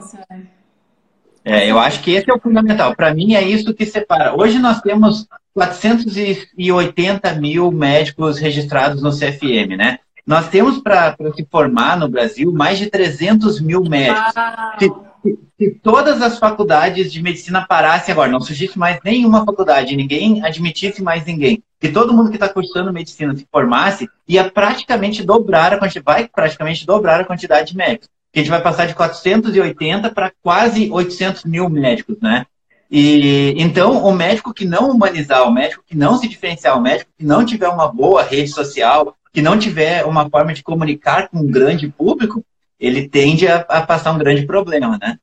É, eu acho que esse é o fundamental. Para mim, é isso que separa. Hoje nós temos 480 mil médicos registrados no CFM, né? Nós temos para se formar no Brasil mais de 300 mil médicos. Se, se, se, todas as faculdades de medicina parassem agora, não surgisse mais nenhuma faculdade, ninguém admitisse mais ninguém, que todo mundo que está cursando medicina se formasse, ia praticamente dobrar a quantidade, vai praticamente dobrar a quantidade de médicos. Que a gente vai passar de 480 para quase 800 mil médicos, né? E então o médico que não humanizar, o médico que não se diferenciar, o médico que não tiver uma boa rede social, que não tiver uma forma de comunicar com um grande público, ele tende a, a passar um grande problema, né?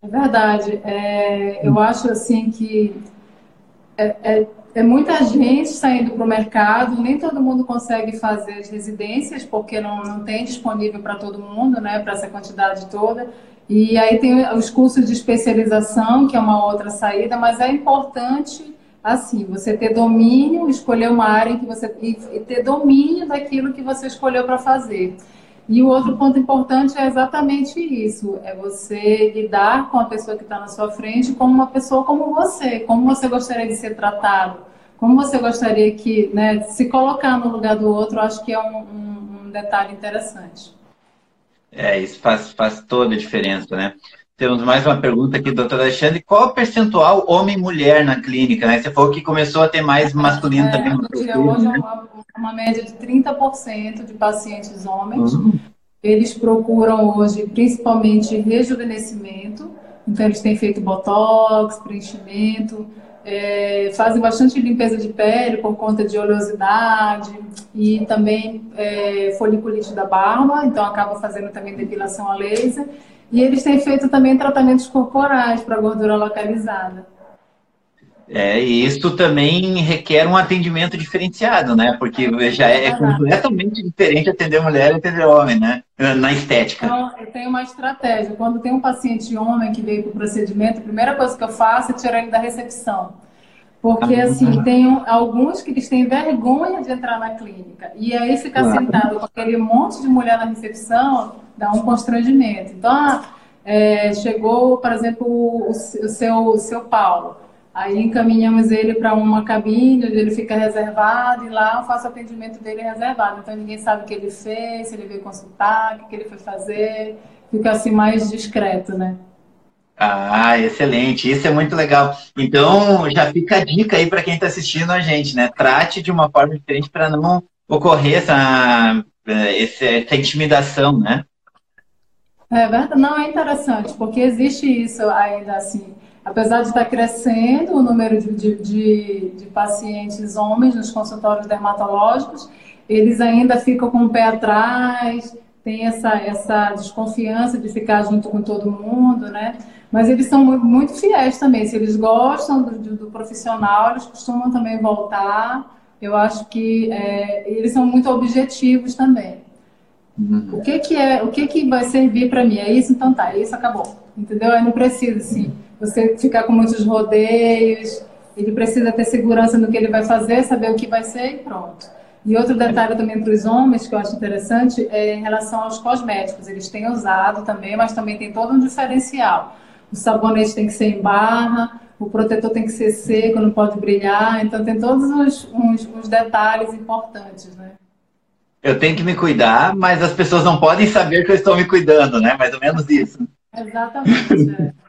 É verdade. É, eu acho assim que é, é, é muita gente saindo para o mercado, nem todo mundo consegue fazer as residências, porque não, não tem disponível para todo mundo, né, para essa quantidade toda. E aí tem os cursos de especialização, que é uma outra saída, mas é importante assim, você ter domínio, escolher uma área em que você e, ter domínio daquilo que você escolheu para fazer. E o outro ponto importante é exatamente isso: é você lidar com a pessoa que está na sua frente como uma pessoa como você, como você gostaria de ser tratado, como você gostaria que, né, se colocar no lugar do outro, acho que é um, um, um detalhe interessante. É, isso faz, faz toda a diferença, né? Temos mais uma pergunta aqui, doutor Alexandre. Qual o percentual homem-mulher na clínica? Né? Você falou que começou a ter mais masculino é, também. Hoje é uma, uma, média de 30% de pacientes homens. Uhum. Eles procuram hoje principalmente rejuvenescimento. Então, eles têm feito botox, preenchimento, é, fazem bastante limpeza de pele por conta de oleosidade e também é, foliculite da barba, então acaba fazendo também depilação a laser. E eles têm feito também tratamentos corporais para gordura localizada. É, e isso também requer um atendimento diferenciado, né? Porque já é, é completamente diferente atender mulher e atender homem, né? Na estética. Então, eu tenho uma estratégia. Quando tem um paciente homem que veio para o procedimento, a primeira coisa que eu faço é tirar ele da recepção. Porque, ah, assim, tem alguns que eles têm vergonha de entrar na clínica. E aí ficar claro. sentado com aquele monte de mulher na recepção dá um constrangimento. Então, ah, é, chegou, por exemplo, o, o, seu, o seu Paulo. Aí encaminhamos ele para uma cabine onde ele fica reservado e lá eu faço atendimento dele reservado. Então ninguém sabe o que ele fez, se ele veio consultar, o que ele foi fazer. Fica assim mais discreto, né? Ah, excelente. Isso é muito legal. Então, já fica a dica aí para quem está assistindo a gente, né? Trate de uma forma diferente para não ocorrer essa, eh, essa intimidação, né? É verdade, não é interessante, porque existe isso ainda assim. Apesar de estar crescendo o número de, de, de, de pacientes homens nos consultórios dermatológicos, eles ainda ficam com o pé atrás, tem essa, essa desconfiança de ficar junto com todo mundo, né? Mas eles são muito, fiéis também. Se eles gostam do, do, do, profissional, eles costumam também voltar. Eu acho que é, eles são muito objetivos também. Uhum. O que que é, o que que vai servir para mim? É isso, então tá, é isso acabou. Entendeu? Aí não precisa assim, você ficar com muitos rodeios. Ele precisa ter segurança no que ele vai fazer, saber o que vai ser e pronto. E outro detalhe também para os homens que eu acho interessante é em relação aos cosméticos. Eles têm usado também, mas também tem todo um diferencial. O sabonete tem que ser em barra, o protetor tem que ser seco, não pode brilhar. Então tem todos os, uns, uns detalhes importantes, né? Eu tenho que me cuidar, mas as pessoas não podem saber que eu estou me cuidando, né? Mais ou menos isso. Exatamente. É.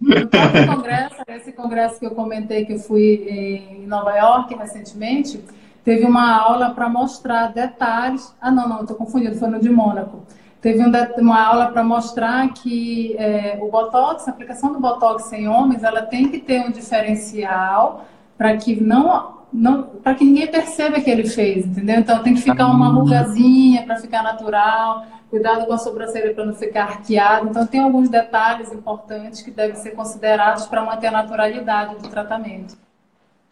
No congresso, esse congresso que eu comentei que eu fui em Nova York recentemente, teve uma aula para mostrar detalhes. Ah, não, não, estou confundindo, foi no de Mônaco. Teve um, uma aula para mostrar que é, o Botox, a aplicação do Botox em homens, ela tem que ter um diferencial para que não para que ninguém perceba que ele fez, entendeu? Então tem que ficar uma rugazinha para ficar natural, cuidado com a sobrancelha para não ficar arqueado. Então tem alguns detalhes importantes que devem ser considerados para manter a naturalidade do tratamento.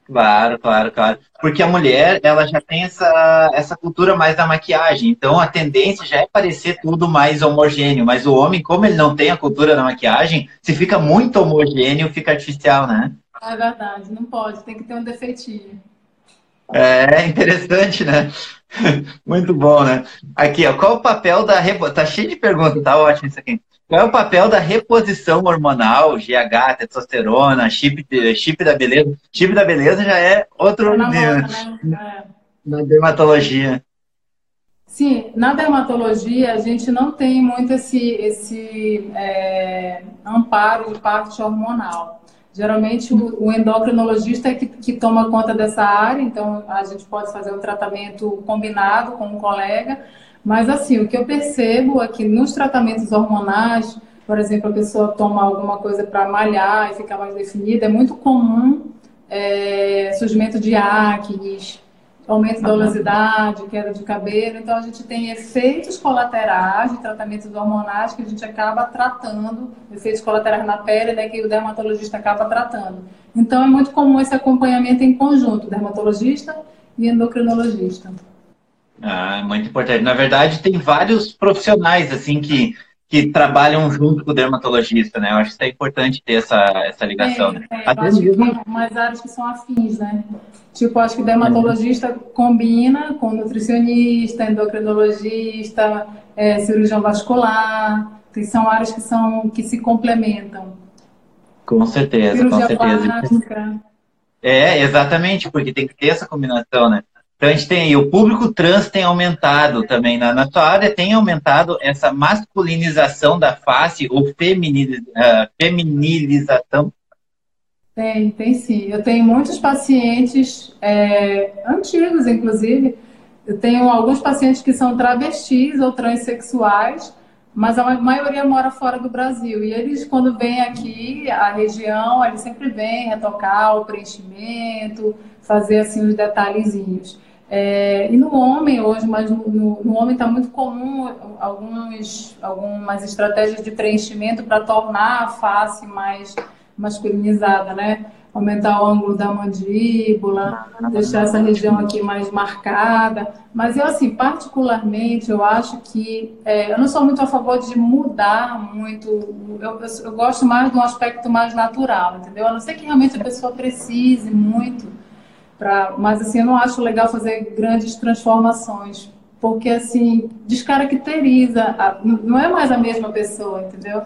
Claro, claro, claro. Porque a mulher, ela já tem essa, essa cultura mais da maquiagem. Então, a tendência já é parecer tudo mais homogêneo. Mas o homem, como ele não tem a cultura da maquiagem, se fica muito homogêneo, fica artificial, né? É verdade, não pode, tem que ter um defeitinho. É interessante, né? [laughs] Muito bom, né? Aqui, ó, qual o papel da. Tá cheio de perguntas, tá ótimo isso aqui. Qual é o papel da reposição hormonal, GH, testosterona, chip, chip da beleza? Chip da beleza já é outro é na, volta, né? na dermatologia. Sim, na dermatologia a gente não tem muito esse, esse é, amparo de parte hormonal. Geralmente o, endocrinologista é que, que, toma conta dessa área, então a gente pode fazer um tratamento combinado com um colega. Mas assim, o que eu percebo é que nos tratamentos hormonais, por exemplo, a pessoa toma alguma coisa para malhar e ficar mais definida, é muito comum é, surgimento de acne, aumento da oleosidade, queda de cabelo. Então, a gente tem efeitos colaterais de tratamentos hormonais que a gente acaba tratando, efeitos colaterais na pele, né, que o dermatologista acaba tratando. Então, é muito comum esse acompanhamento em conjunto, dermatologista e endocrinologista. Ah, muito importante. Na verdade, tem vários profissionais, assim, que que trabalham junto com o dermatologista, né? Eu acho que é importante ter essa, essa ligação. Né? É, Até acho mesmo... tem umas áreas que são afins, né? Tipo, acho que dermatologista combina com nutricionista, endocrinologista, é, cirurgião vascular, que são áreas que, são, que se complementam. Com certeza, Cirurgia com certeza. Plástica. É, exatamente, porque tem que ter essa combinação, né? Então a gente tem aí, o público trans tem aumentado também na, na sua área, tem aumentado essa masculinização da face ou feminiliz, uh, feminilização? Tem, tem sim. Eu tenho muitos pacientes é, antigos, inclusive. Eu tenho alguns pacientes que são travestis ou transexuais, mas a maioria mora fora do Brasil. E eles, quando vêm aqui, a região, eles sempre vêm retocar o preenchimento, fazer assim os detalhezinhos. É, e no homem hoje, mas no, no, homem está muito comum alguns, algumas estratégias de preenchimento para tornar a face mais masculinizada, né? Aumentar o ângulo da mandíbula, deixar essa região aqui mais marcada. Mas eu, assim, particularmente, eu acho que é, eu não sou muito a favor de mudar muito. Eu, eu, eu gosto mais de um aspecto mais natural, entendeu? A não ser que realmente a pessoa precise muito Pra, mas assim, eu não acho legal fazer grandes transformações, porque assim, descaracteriza, a, não é mais a mesma pessoa, entendeu?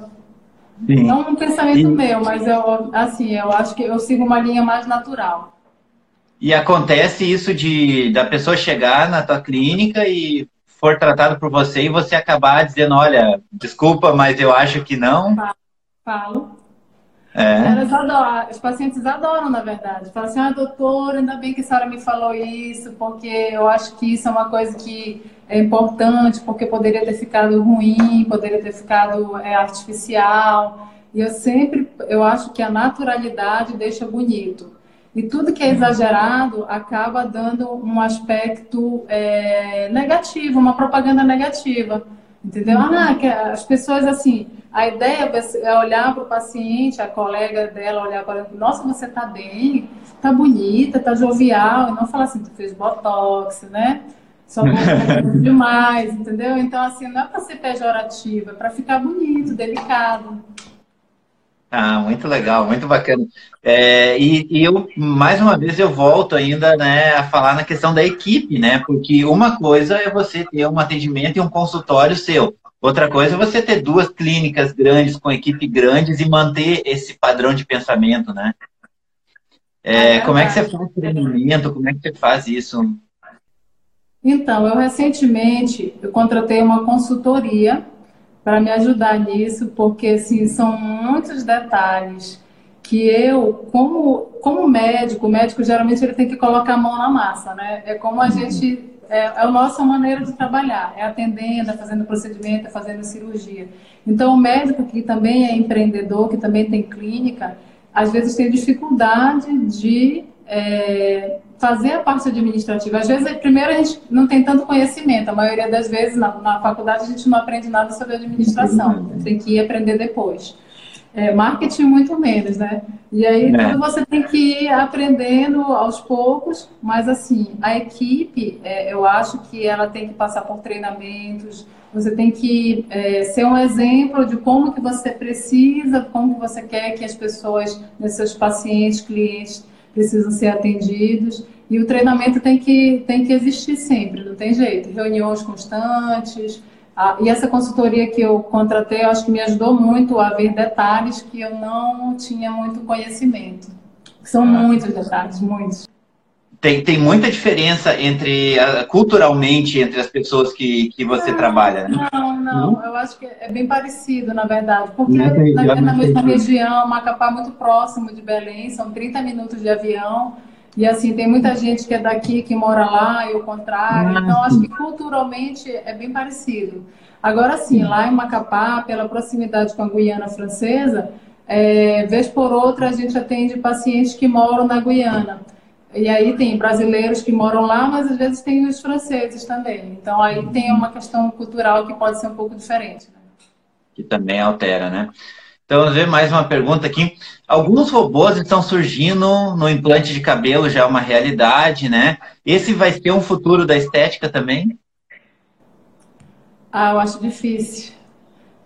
Sim. Não um pensamento e... meu, mas eu, assim, eu acho que eu sigo uma linha mais natural. E acontece isso de da pessoa chegar na tua clínica e for tratado por você e você acabar dizendo, olha, desculpa, mas eu acho que não. Falo. É. Elas adoram, os pacientes adoram, na verdade. Falam assim, ah, doutora, ainda bem que a senhora me falou isso, porque eu acho que isso é uma coisa que é importante, porque poderia ter ficado ruim, poderia ter ficado é, artificial. E eu sempre, eu acho que a naturalidade deixa bonito. E tudo que é exagerado acaba dando um aspecto é, negativo, uma propaganda negativa. Entendeu? Ah, as pessoas assim, a ideia é olhar para o paciente, a colega dela olhar para nossa, você está bem, está bonita, está jovial, e não falar assim, tu fez botox, né? Só [laughs] demais, entendeu? Então, assim, não é para ser pejorativa, é para ficar bonito, delicado. Ah, muito legal, muito bacana. É, e, e, eu, mais uma vez, eu volto ainda né, a falar na questão da equipe, né? Porque uma coisa é você ter um atendimento e um consultório seu. Outra coisa é você ter duas clínicas grandes, com equipe grandes e manter esse padrão de pensamento, né? É, é como é que você faz o treinamento? Como é que você faz isso? Então, eu recentemente eu contratei uma consultoria para me ajudar nisso, porque assim, são muitos detalhes que eu, como, como médico, o médico geralmente ele tem que colocar a mão na massa, né? É como a uhum. gente, é, é a nossa maneira de trabalhar, é atendendo, é fazendo procedimento, é fazendo cirurgia. Então, o médico que também é empreendedor, que também tem clínica, às vezes tem dificuldade de é, fazer a parte administrativa. Às vezes, primeiro, a gente não tem tanto conhecimento. A maioria das vezes, na, na faculdade, a gente não aprende nada sobre administração. Uhum. Tem que ir aprender depois. É, marketing, muito menos, né? E aí, é. tudo você tem que ir aprendendo aos poucos. Mas, assim, a equipe, é, eu acho que ela tem que passar por treinamentos. Você tem que é, ser um exemplo de como que você precisa, como que você quer que as pessoas, né, seus pacientes, clientes, precisam ser atendidos. E o treinamento tem que, tem que existir sempre, não tem jeito. Reuniões constantes. Ah, e essa consultoria que eu contratei, eu acho que me ajudou muito a ver detalhes que eu não tinha muito conhecimento. São ah. muitos detalhes, muitos. tem, tem muita diferença entre culturalmente entre as pessoas que, que você não, trabalha, né? Não, não, não, eu acho que é bem parecido, na verdade, porque na, na mesma região, Macapá é muito próximo de Belém, são 30 minutos de avião, e assim, tem muita gente que é daqui, que mora lá, e o contrário, ah, então acho que culturalmente é bem parecido. Agora sim, lá em Macapá, pela proximidade com a Guiana Francesa, é, vez por outra a gente atende pacientes que moram na Guiana. E aí tem brasileiros que moram lá, mas às vezes tem os franceses também. Então aí tem uma questão cultural que pode ser um pouco diferente. Né? Que também altera, né? Então, vamos ver mais uma pergunta aqui. Alguns robôs estão surgindo no implante de cabelo, já é uma realidade, né? Esse vai ser um futuro da estética também? Ah, eu acho difícil.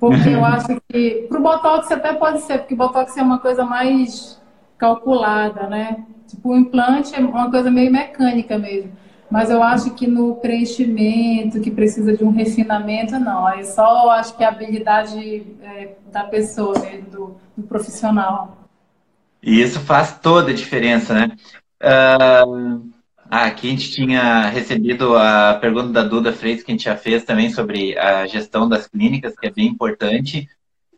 Porque eu acho que. Para o Botox até pode ser, porque Botox é uma coisa mais calculada, né? Tipo, o implante é uma coisa meio mecânica mesmo. Mas eu acho que no preenchimento, que precisa de um refinamento, não. Aí só acho que a habilidade é, da pessoa mesmo, do, do, profissional. E isso faz toda a diferença, né? Uh, aqui a gente tinha recebido a pergunta da Duda Freitas, que a gente já fez também sobre a gestão das clínicas, que é bem importante.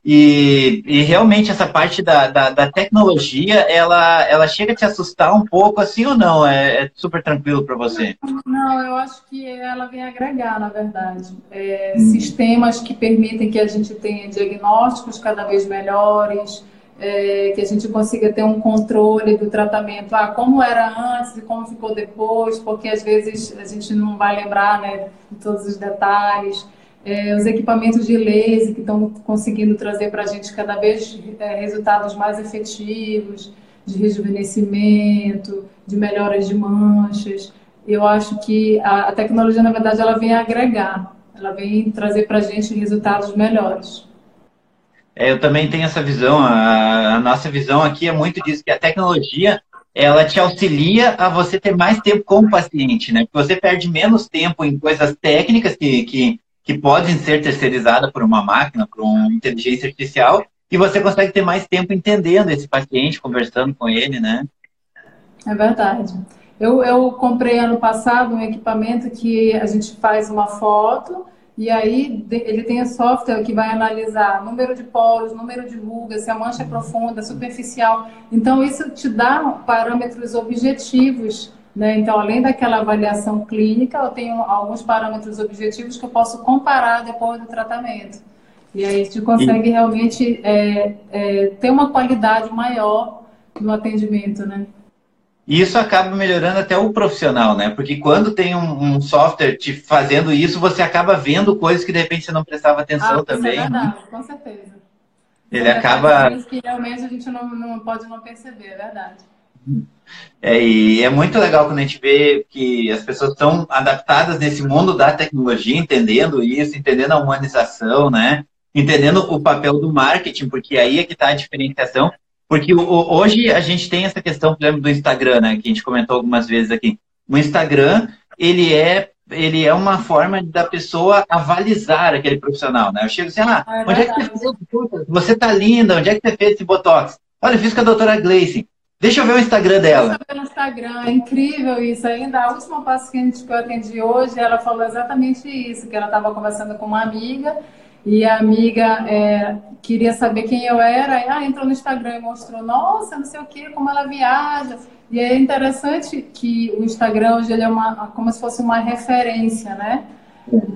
E, e realmente essa parte da, da, da, tecnologia, ela, ela chega a te assustar um pouco, assim ou não? É, é super tranquilo para você? Não, eu acho que ela vem agregar, na verdade. É, hum. Sistemas que permitem que a gente tenha diagnósticos cada vez melhores, é, que a gente consiga ter um controle do tratamento, ah, como era antes e como ficou depois, porque às vezes a gente não vai lembrar né, todos os detalhes é, os equipamentos de laser que estão conseguindo trazer para a gente cada vez é, resultados mais efetivos de rejuvenescimento, de melhoras de manchas. Eu acho que a, a tecnologia, na verdade, ela vem agregar, ela vem trazer para a gente resultados melhores. É, eu também tenho essa visão. A, a, nossa visão aqui é muito disso, que a tecnologia ela te auxilia a você ter mais tempo com o paciente, né? Porque você perde menos tempo em coisas técnicas que, que que podem ser terceirizadas por uma máquina, por uma inteligência artificial, e você consegue ter mais tempo entendendo esse paciente, conversando com ele, né? É verdade. Eu, eu comprei ano passado um equipamento que a gente faz uma foto e aí ele tem um software que vai analisar número de poros, número de rugas, se a mancha é profunda, superficial. Então isso te dá parâmetros objetivos né? Então, além daquela avaliação clínica, eu tenho alguns parâmetros objetivos que eu posso comparar depois do tratamento. E aí a gente consegue e... realmente é, é, ter uma qualidade maior no atendimento, né? E isso acaba melhorando até o profissional, né? Porque quando tem um, um, software te fazendo isso, você acaba vendo coisas que de repente você não prestava atenção ah, também. É verdade, né? com certeza. Ele acaba. Que realmente a gente não, não pode não perceber, é verdade. É, e é muito legal quando a gente vê que as pessoas estão adaptadas nesse mundo da tecnologia, entendendo isso, entendendo a humanização, né? Entendendo o papel do marketing, porque aí é que está a diferenciação. Porque hoje a gente tem essa questão, por exemplo, do Instagram, né? Que a gente comentou algumas vezes aqui. O Instagram, ele é ele é uma forma da pessoa avalizar aquele profissional, né? Eu chego assim, ah, é onde é que você fez? Você tá linda, onde é que você fez esse Botox? Olha, eu fiz com a doutora Gleice. Deixa eu ver o Instagram dela. Deixa eu ver no Instagram, é incrível isso. Ainda a última paciente que eu atendi hoje, ela falou exatamente isso, que ela estava conversando com uma amiga e a amiga é, queria saber quem eu era, e ah, entrou no Instagram e mostrou, nossa, não sei o que, como ela viaja. E é interessante que o Instagram hoje ele é uma, como se fosse uma referência, né?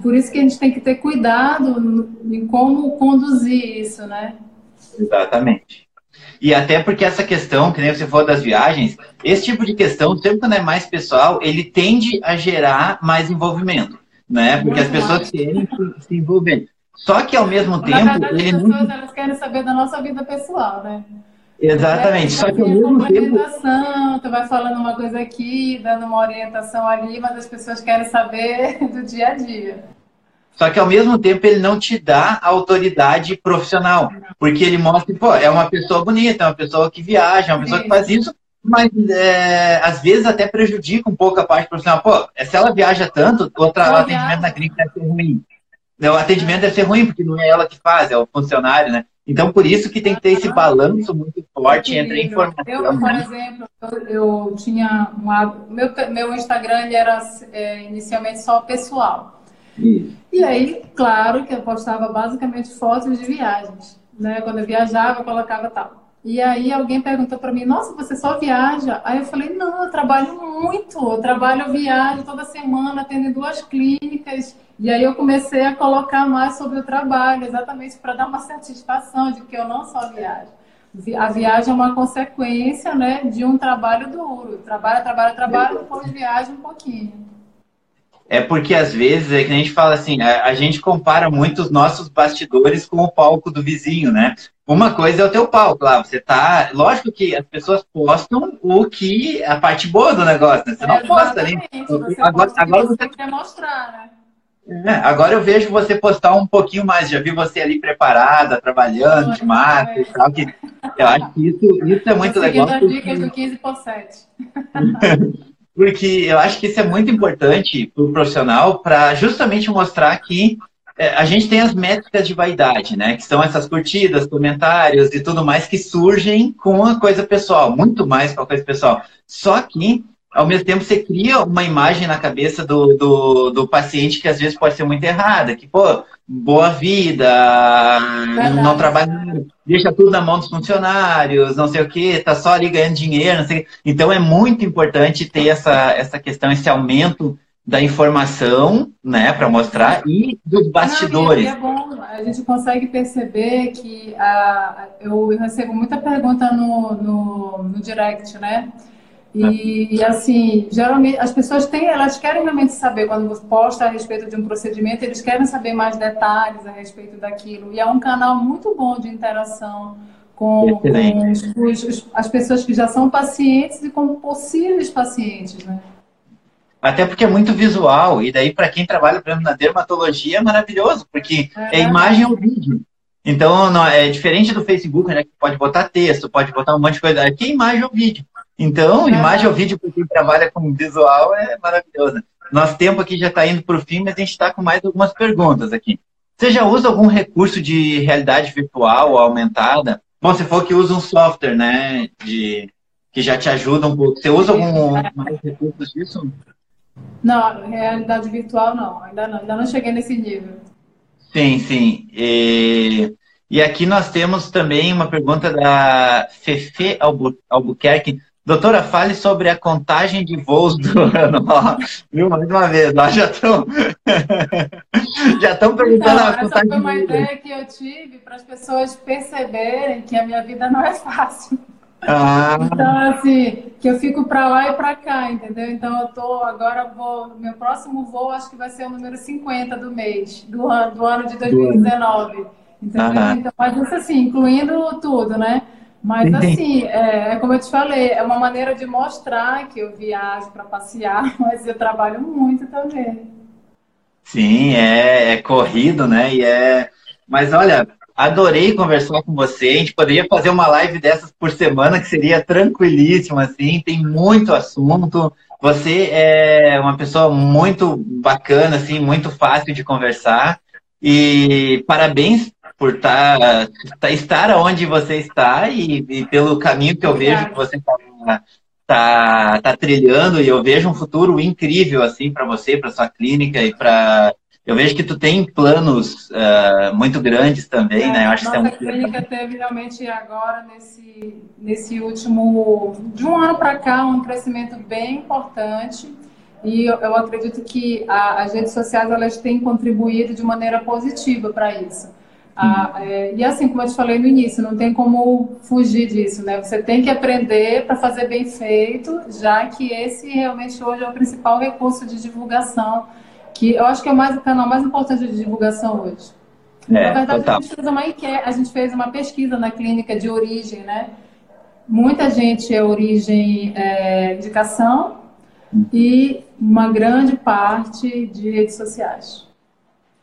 Por isso que a gente tem que ter cuidado em como conduzir isso, né? Exatamente. E até porque essa questão, que nem você falou das viagens, esse tipo de questão, sempre quando é mais pessoal, ele tende a gerar mais envolvimento, né? Porque as pessoas querem se envolver. Só que ao mesmo Na tempo. Verdade, ele as pessoas não... elas querem saber da nossa vida pessoal, né? Exatamente. Só que ao mesmo tempo. Tu vai falando uma coisa aqui, dando uma orientação ali, mas as pessoas querem saber [laughs] do dia a dia. Só que ao mesmo tempo ele não te dá autoridade profissional, porque ele mostra, pô, é uma pessoa bonita, é uma pessoa que viaja, é uma pessoa que faz isso, mas é, às vezes até prejudica um pouco a parte profissional. Pô, se ela viaja tanto, outra, o atendimento na clínica deve ser ruim. O atendimento deve ser ruim, porque não é ela que faz, é o funcionário, né? Então, por isso que tem que ter esse balanço muito forte entre a informação. Eu, por exemplo, eu, eu tinha um meu, meu Instagram era é, inicialmente só pessoal. E aí, claro que eu postava basicamente fotos de viagens. Né? Quando eu viajava, eu colocava tal. E aí alguém perguntou para mim, nossa, você só viaja? Aí eu falei, não, eu trabalho muito, eu trabalho, eu viajo toda semana, atendo duas clínicas. E aí eu comecei a colocar mais sobre o trabalho, exatamente para dar uma satisfação de que eu não só viajo. A viagem é uma consequência né, de um trabalho duro. Trabalho, trabalho, trabalho, depois viaja um pouquinho. É porque às vezes é que a gente fala assim, a, a, gente compara muito os nossos bastidores com o palco do vizinho, né? Uma coisa é o teu palco lá, você tá. Lógico que as pessoas postam o que. a parte boa do negócio, né? Você não posta ali. Agora, agora você quer mostrar, né? É, agora eu vejo você postar um pouquinho mais, já vi você ali preparada, trabalhando de mata e tal, que eu acho que isso, isso é muito legal. As dicas do 15 por 7. [laughs] porque eu acho que isso é muito importante para o profissional para justamente mostrar que é, a gente tem as métricas de vaidade, né? Que são essas curtidas, comentários e tudo mais que surgem com a coisa pessoal, muito mais com a coisa pessoal. Só que ao mesmo tempo você cria uma imagem na cabeça do, do, do, paciente que às vezes pode ser muito errada, que, pô, boa vida, Verdade. não trabalha, deixa tudo na mão dos funcionários, não sei o que, tá só ali ganhando dinheiro, não sei Então é muito importante ter essa, essa questão, esse aumento da informação, né, para mostrar, e dos bastidores. Não, é bom, a gente consegue perceber que a, eu recebo muita pergunta no, no, no direct, né? E, e, assim, geralmente as pessoas têm, elas querem realmente saber quando você posta a respeito de um procedimento, eles querem saber mais detalhes a respeito daquilo. E é um canal muito bom de interação com, com os, os, as pessoas que já são pacientes e com possíveis pacientes, né? Até porque é muito visual, e daí para quem trabalha, por exemplo, na dermatologia é maravilhoso, porque é, é imagem ou vídeo. Então, não, é diferente do Facebook, né? Que pode botar texto, pode botar um monte de coisa. Aqui é imagem ou vídeo. Então, é. imagem ou vídeo para quem trabalha com visual é maravilhoso. Nosso tempo aqui já está indo para o fim, mas a gente está com mais algumas perguntas aqui. Você já usa algum recurso de realidade virtual ou aumentada? Bom, você falou que usa um software, né? De, que já te ajuda um pouco. Você usa algum mais recursos disso? Não, realidade virtual não. Ainda não, ainda não cheguei nesse nível. Sim, sim. E, e aqui nós temos também uma pergunta da Fefe Albuquerque. Doutora, fale sobre a contagem de voos do [laughs] ano. viu? Mais uma vez, nós já estão [laughs] já estão perguntando então, a contagem. Essa foi uma ideia que eu tive para as pessoas perceberem que a minha vida não é fácil. Ah. Então, assim, que eu fico para lá e para cá, entendeu? Então, eu tô agora, vou, meu próximo voo acho que vai ser o número 50 do mês, do ano, do ano de 2019. Entendeu? Então, mas isso assim, incluindo tudo, né? Mas assim, é, é, como eu te falei, é uma maneira de mostrar que eu viajo para passear, [laughs] mas eu trabalho muito também. Sim, é, é corrido, né? E é. Mas olha, adorei conversar com você. A gente poderia fazer uma live dessas por semana, que seria tranquilíssimo, assim, tem muito assunto. Você é uma pessoa muito bacana, assim, muito fácil de conversar. E parabéns por tá, tá, estar onde você está e, e pelo caminho que eu vejo que você está tá, tá trilhando e eu vejo um futuro incrível assim para você, para sua clínica e para eu vejo que tu tem planos uh, muito grandes também, é, né? Eu acho nossa que é clínica teve realmente agora nesse nesse último de um ano para cá um crescimento bem importante e eu, eu acredito que a, as redes sociais elas têm contribuído de maneira positiva para isso. Ah, é, e assim, como eu te falei no início, não tem como fugir disso, né? Você tem que aprender para fazer bem feito, já que esse realmente hoje é o principal recurso de divulgação, que eu acho que é o, mais, o canal mais importante de divulgação hoje. É, Na verdade, a gente, fez uma, a gente fez uma pesquisa na clínica de origem, né? Muita gente é origem é, indicação e uma grande parte de redes sociais.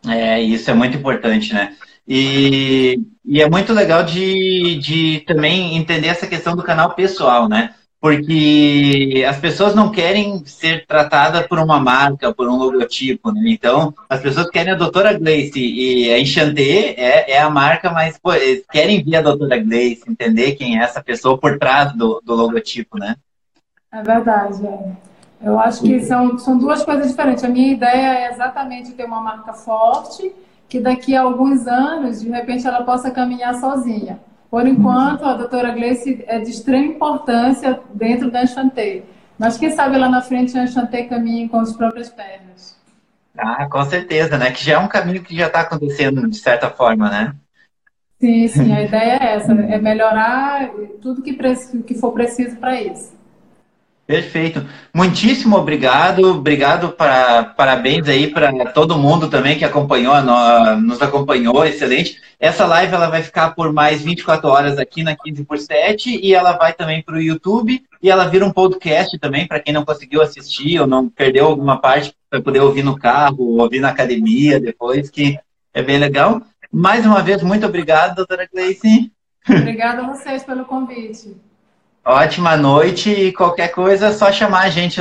É, isso é muito importante, né? E, e é muito legal de, de também entender essa questão do canal pessoal, né? porque as pessoas não querem ser tratadas por uma marca, por um logotipo, né? Então, as pessoas querem a doutora Gleice e a Enchanté é, é a marca, mas pô, querem ver a doutora Gleice, entender quem é essa pessoa por trás do, do logotipo, né? É verdade, é. Eu acho que são, são duas coisas diferentes. A minha ideia é exatamente ter uma marca forte, que daqui a alguns anos, de repente, ela possa caminhar sozinha. Por enquanto, a doutora Gleice é de extrema importância dentro da Enchanté. Mas quem sabe lá na frente a Enchanté caminhe com as próprias pernas. Ah, com certeza, né? Que já é um caminho que já está acontecendo de certa forma, né? Sim, sim, a ideia é essa, é melhorar tudo que, que for preciso para isso. Perfeito. Muitíssimo obrigado. Obrigado para parabéns aí para todo mundo também que acompanhou, nos acompanhou. Excelente. Essa live ela vai ficar por mais 24 horas aqui na 15 por 7 e ela vai também para o YouTube e ela vira um podcast também para quem não conseguiu assistir ou não perdeu alguma parte para poder ouvir no carro, ouvir na academia depois, que é bem legal. Mais uma vez, muito obrigado, doutora Gleice. Obrigada a vocês pelo convite. Ótima noite e qualquer coisa é só chamar a gente